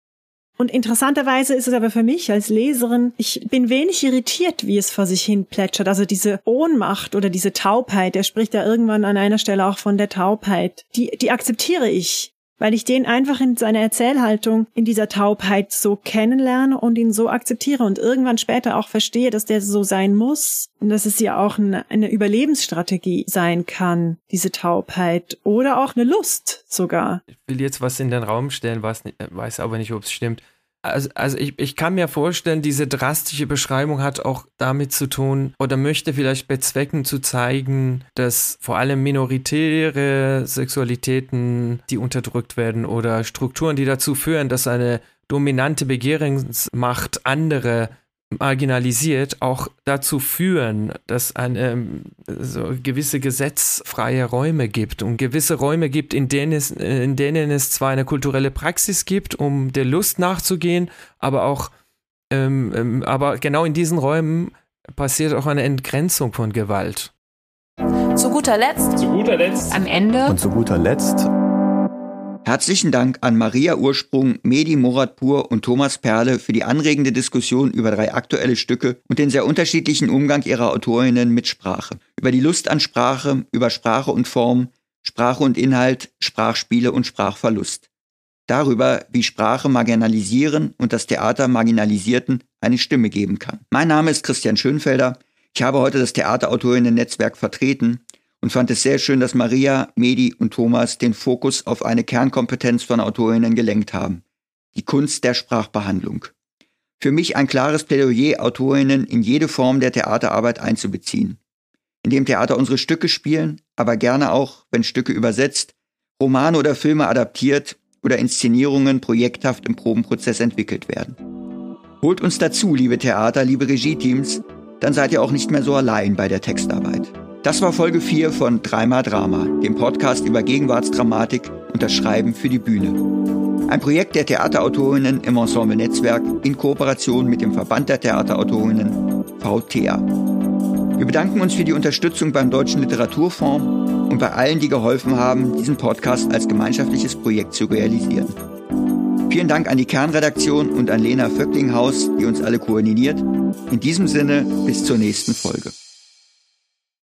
Und interessanterweise ist es aber für mich als Leserin, ich bin wenig irritiert, wie es vor sich hin plätschert. Also diese Ohnmacht oder diese Taubheit, er spricht ja irgendwann an einer Stelle auch von der Taubheit, die, die akzeptiere ich weil ich den einfach in seiner Erzählhaltung in dieser Taubheit so kennenlerne und ihn so akzeptiere und irgendwann später auch verstehe, dass der so sein muss und dass es ja auch eine, Überlebensstrategie sein kann, diese Taubheit oder auch eine Lust sogar. Ich will jetzt was in den Raum stellen, weiß, weiß aber nicht, ob es stimmt. Also, also ich, ich kann mir vorstellen, diese drastische Beschreibung hat auch damit zu tun oder möchte vielleicht bezwecken zu zeigen, dass vor allem minoritäre Sexualitäten, die unterdrückt werden oder Strukturen, die dazu führen, dass eine dominante Begehrungsmacht andere marginalisiert, auch dazu führen, dass eine so gewisse gesetzfreie Räume gibt und gewisse Räume gibt, in denen es, in denen es zwar eine kulturelle Praxis gibt, um der Lust nachzugehen, aber auch Ähm, ähm, aber genau in diesen Räumen passiert auch eine Entgrenzung von Gewalt. Zu guter Letzt. Zu guter Letzt. Am Ende. Und zu guter Letzt. Herzlichen Dank an Maria Ursprung, Medi Moratpur und Thomas Perle für die anregende Diskussion über drei aktuelle Stücke und den sehr unterschiedlichen Umgang ihrer Autorinnen mit Sprache. Über die Lust an Sprache, über Sprache und Form, Sprache und Inhalt, Sprachspiele und Sprachverlust. Darüber, wie Sprache marginalisieren und das Theater Marginalisierten eine Stimme geben kann. Mein Name ist Christian Schönfelder. Ich habe heute das Theaterautorinnen-Netzwerk vertreten und fand es sehr schön, dass Maria, Medi und Thomas den Fokus auf eine Kernkompetenz von Autorinnen gelenkt haben. Die Kunst der Sprachbehandlung. Für mich ein klares Plädoyer, Autorinnen in jede Form der Theaterarbeit einzubeziehen. In dem Theater unsere Stücke spielen, aber gerne auch, wenn Stücke übersetzt, Romane oder Filme adaptiert oder Inszenierungen projekthaft im Probenprozess entwickelt werden. Holt uns dazu, liebe Theater, liebe Regie-Teams, dann seid ihr auch nicht mehr so allein bei der Textarbeit. Das war Folge 4 von Dreimal Drama, dem Podcast über Gegenwartsdramatik und das Schreiben für die Bühne. Ein Projekt der Theaterautorinnen im Ensemble Netzwerk in Kooperation mit dem Verband der Theaterautorinnen VTA. Wir bedanken uns für die Unterstützung beim Deutschen Literaturfonds und bei allen, die geholfen haben, diesen Podcast als gemeinschaftliches Projekt zu realisieren. Vielen Dank an die Kernredaktion und an Lena Vöcklinghaus, die uns alle koordiniert. In diesem Sinne, bis zur nächsten Folge.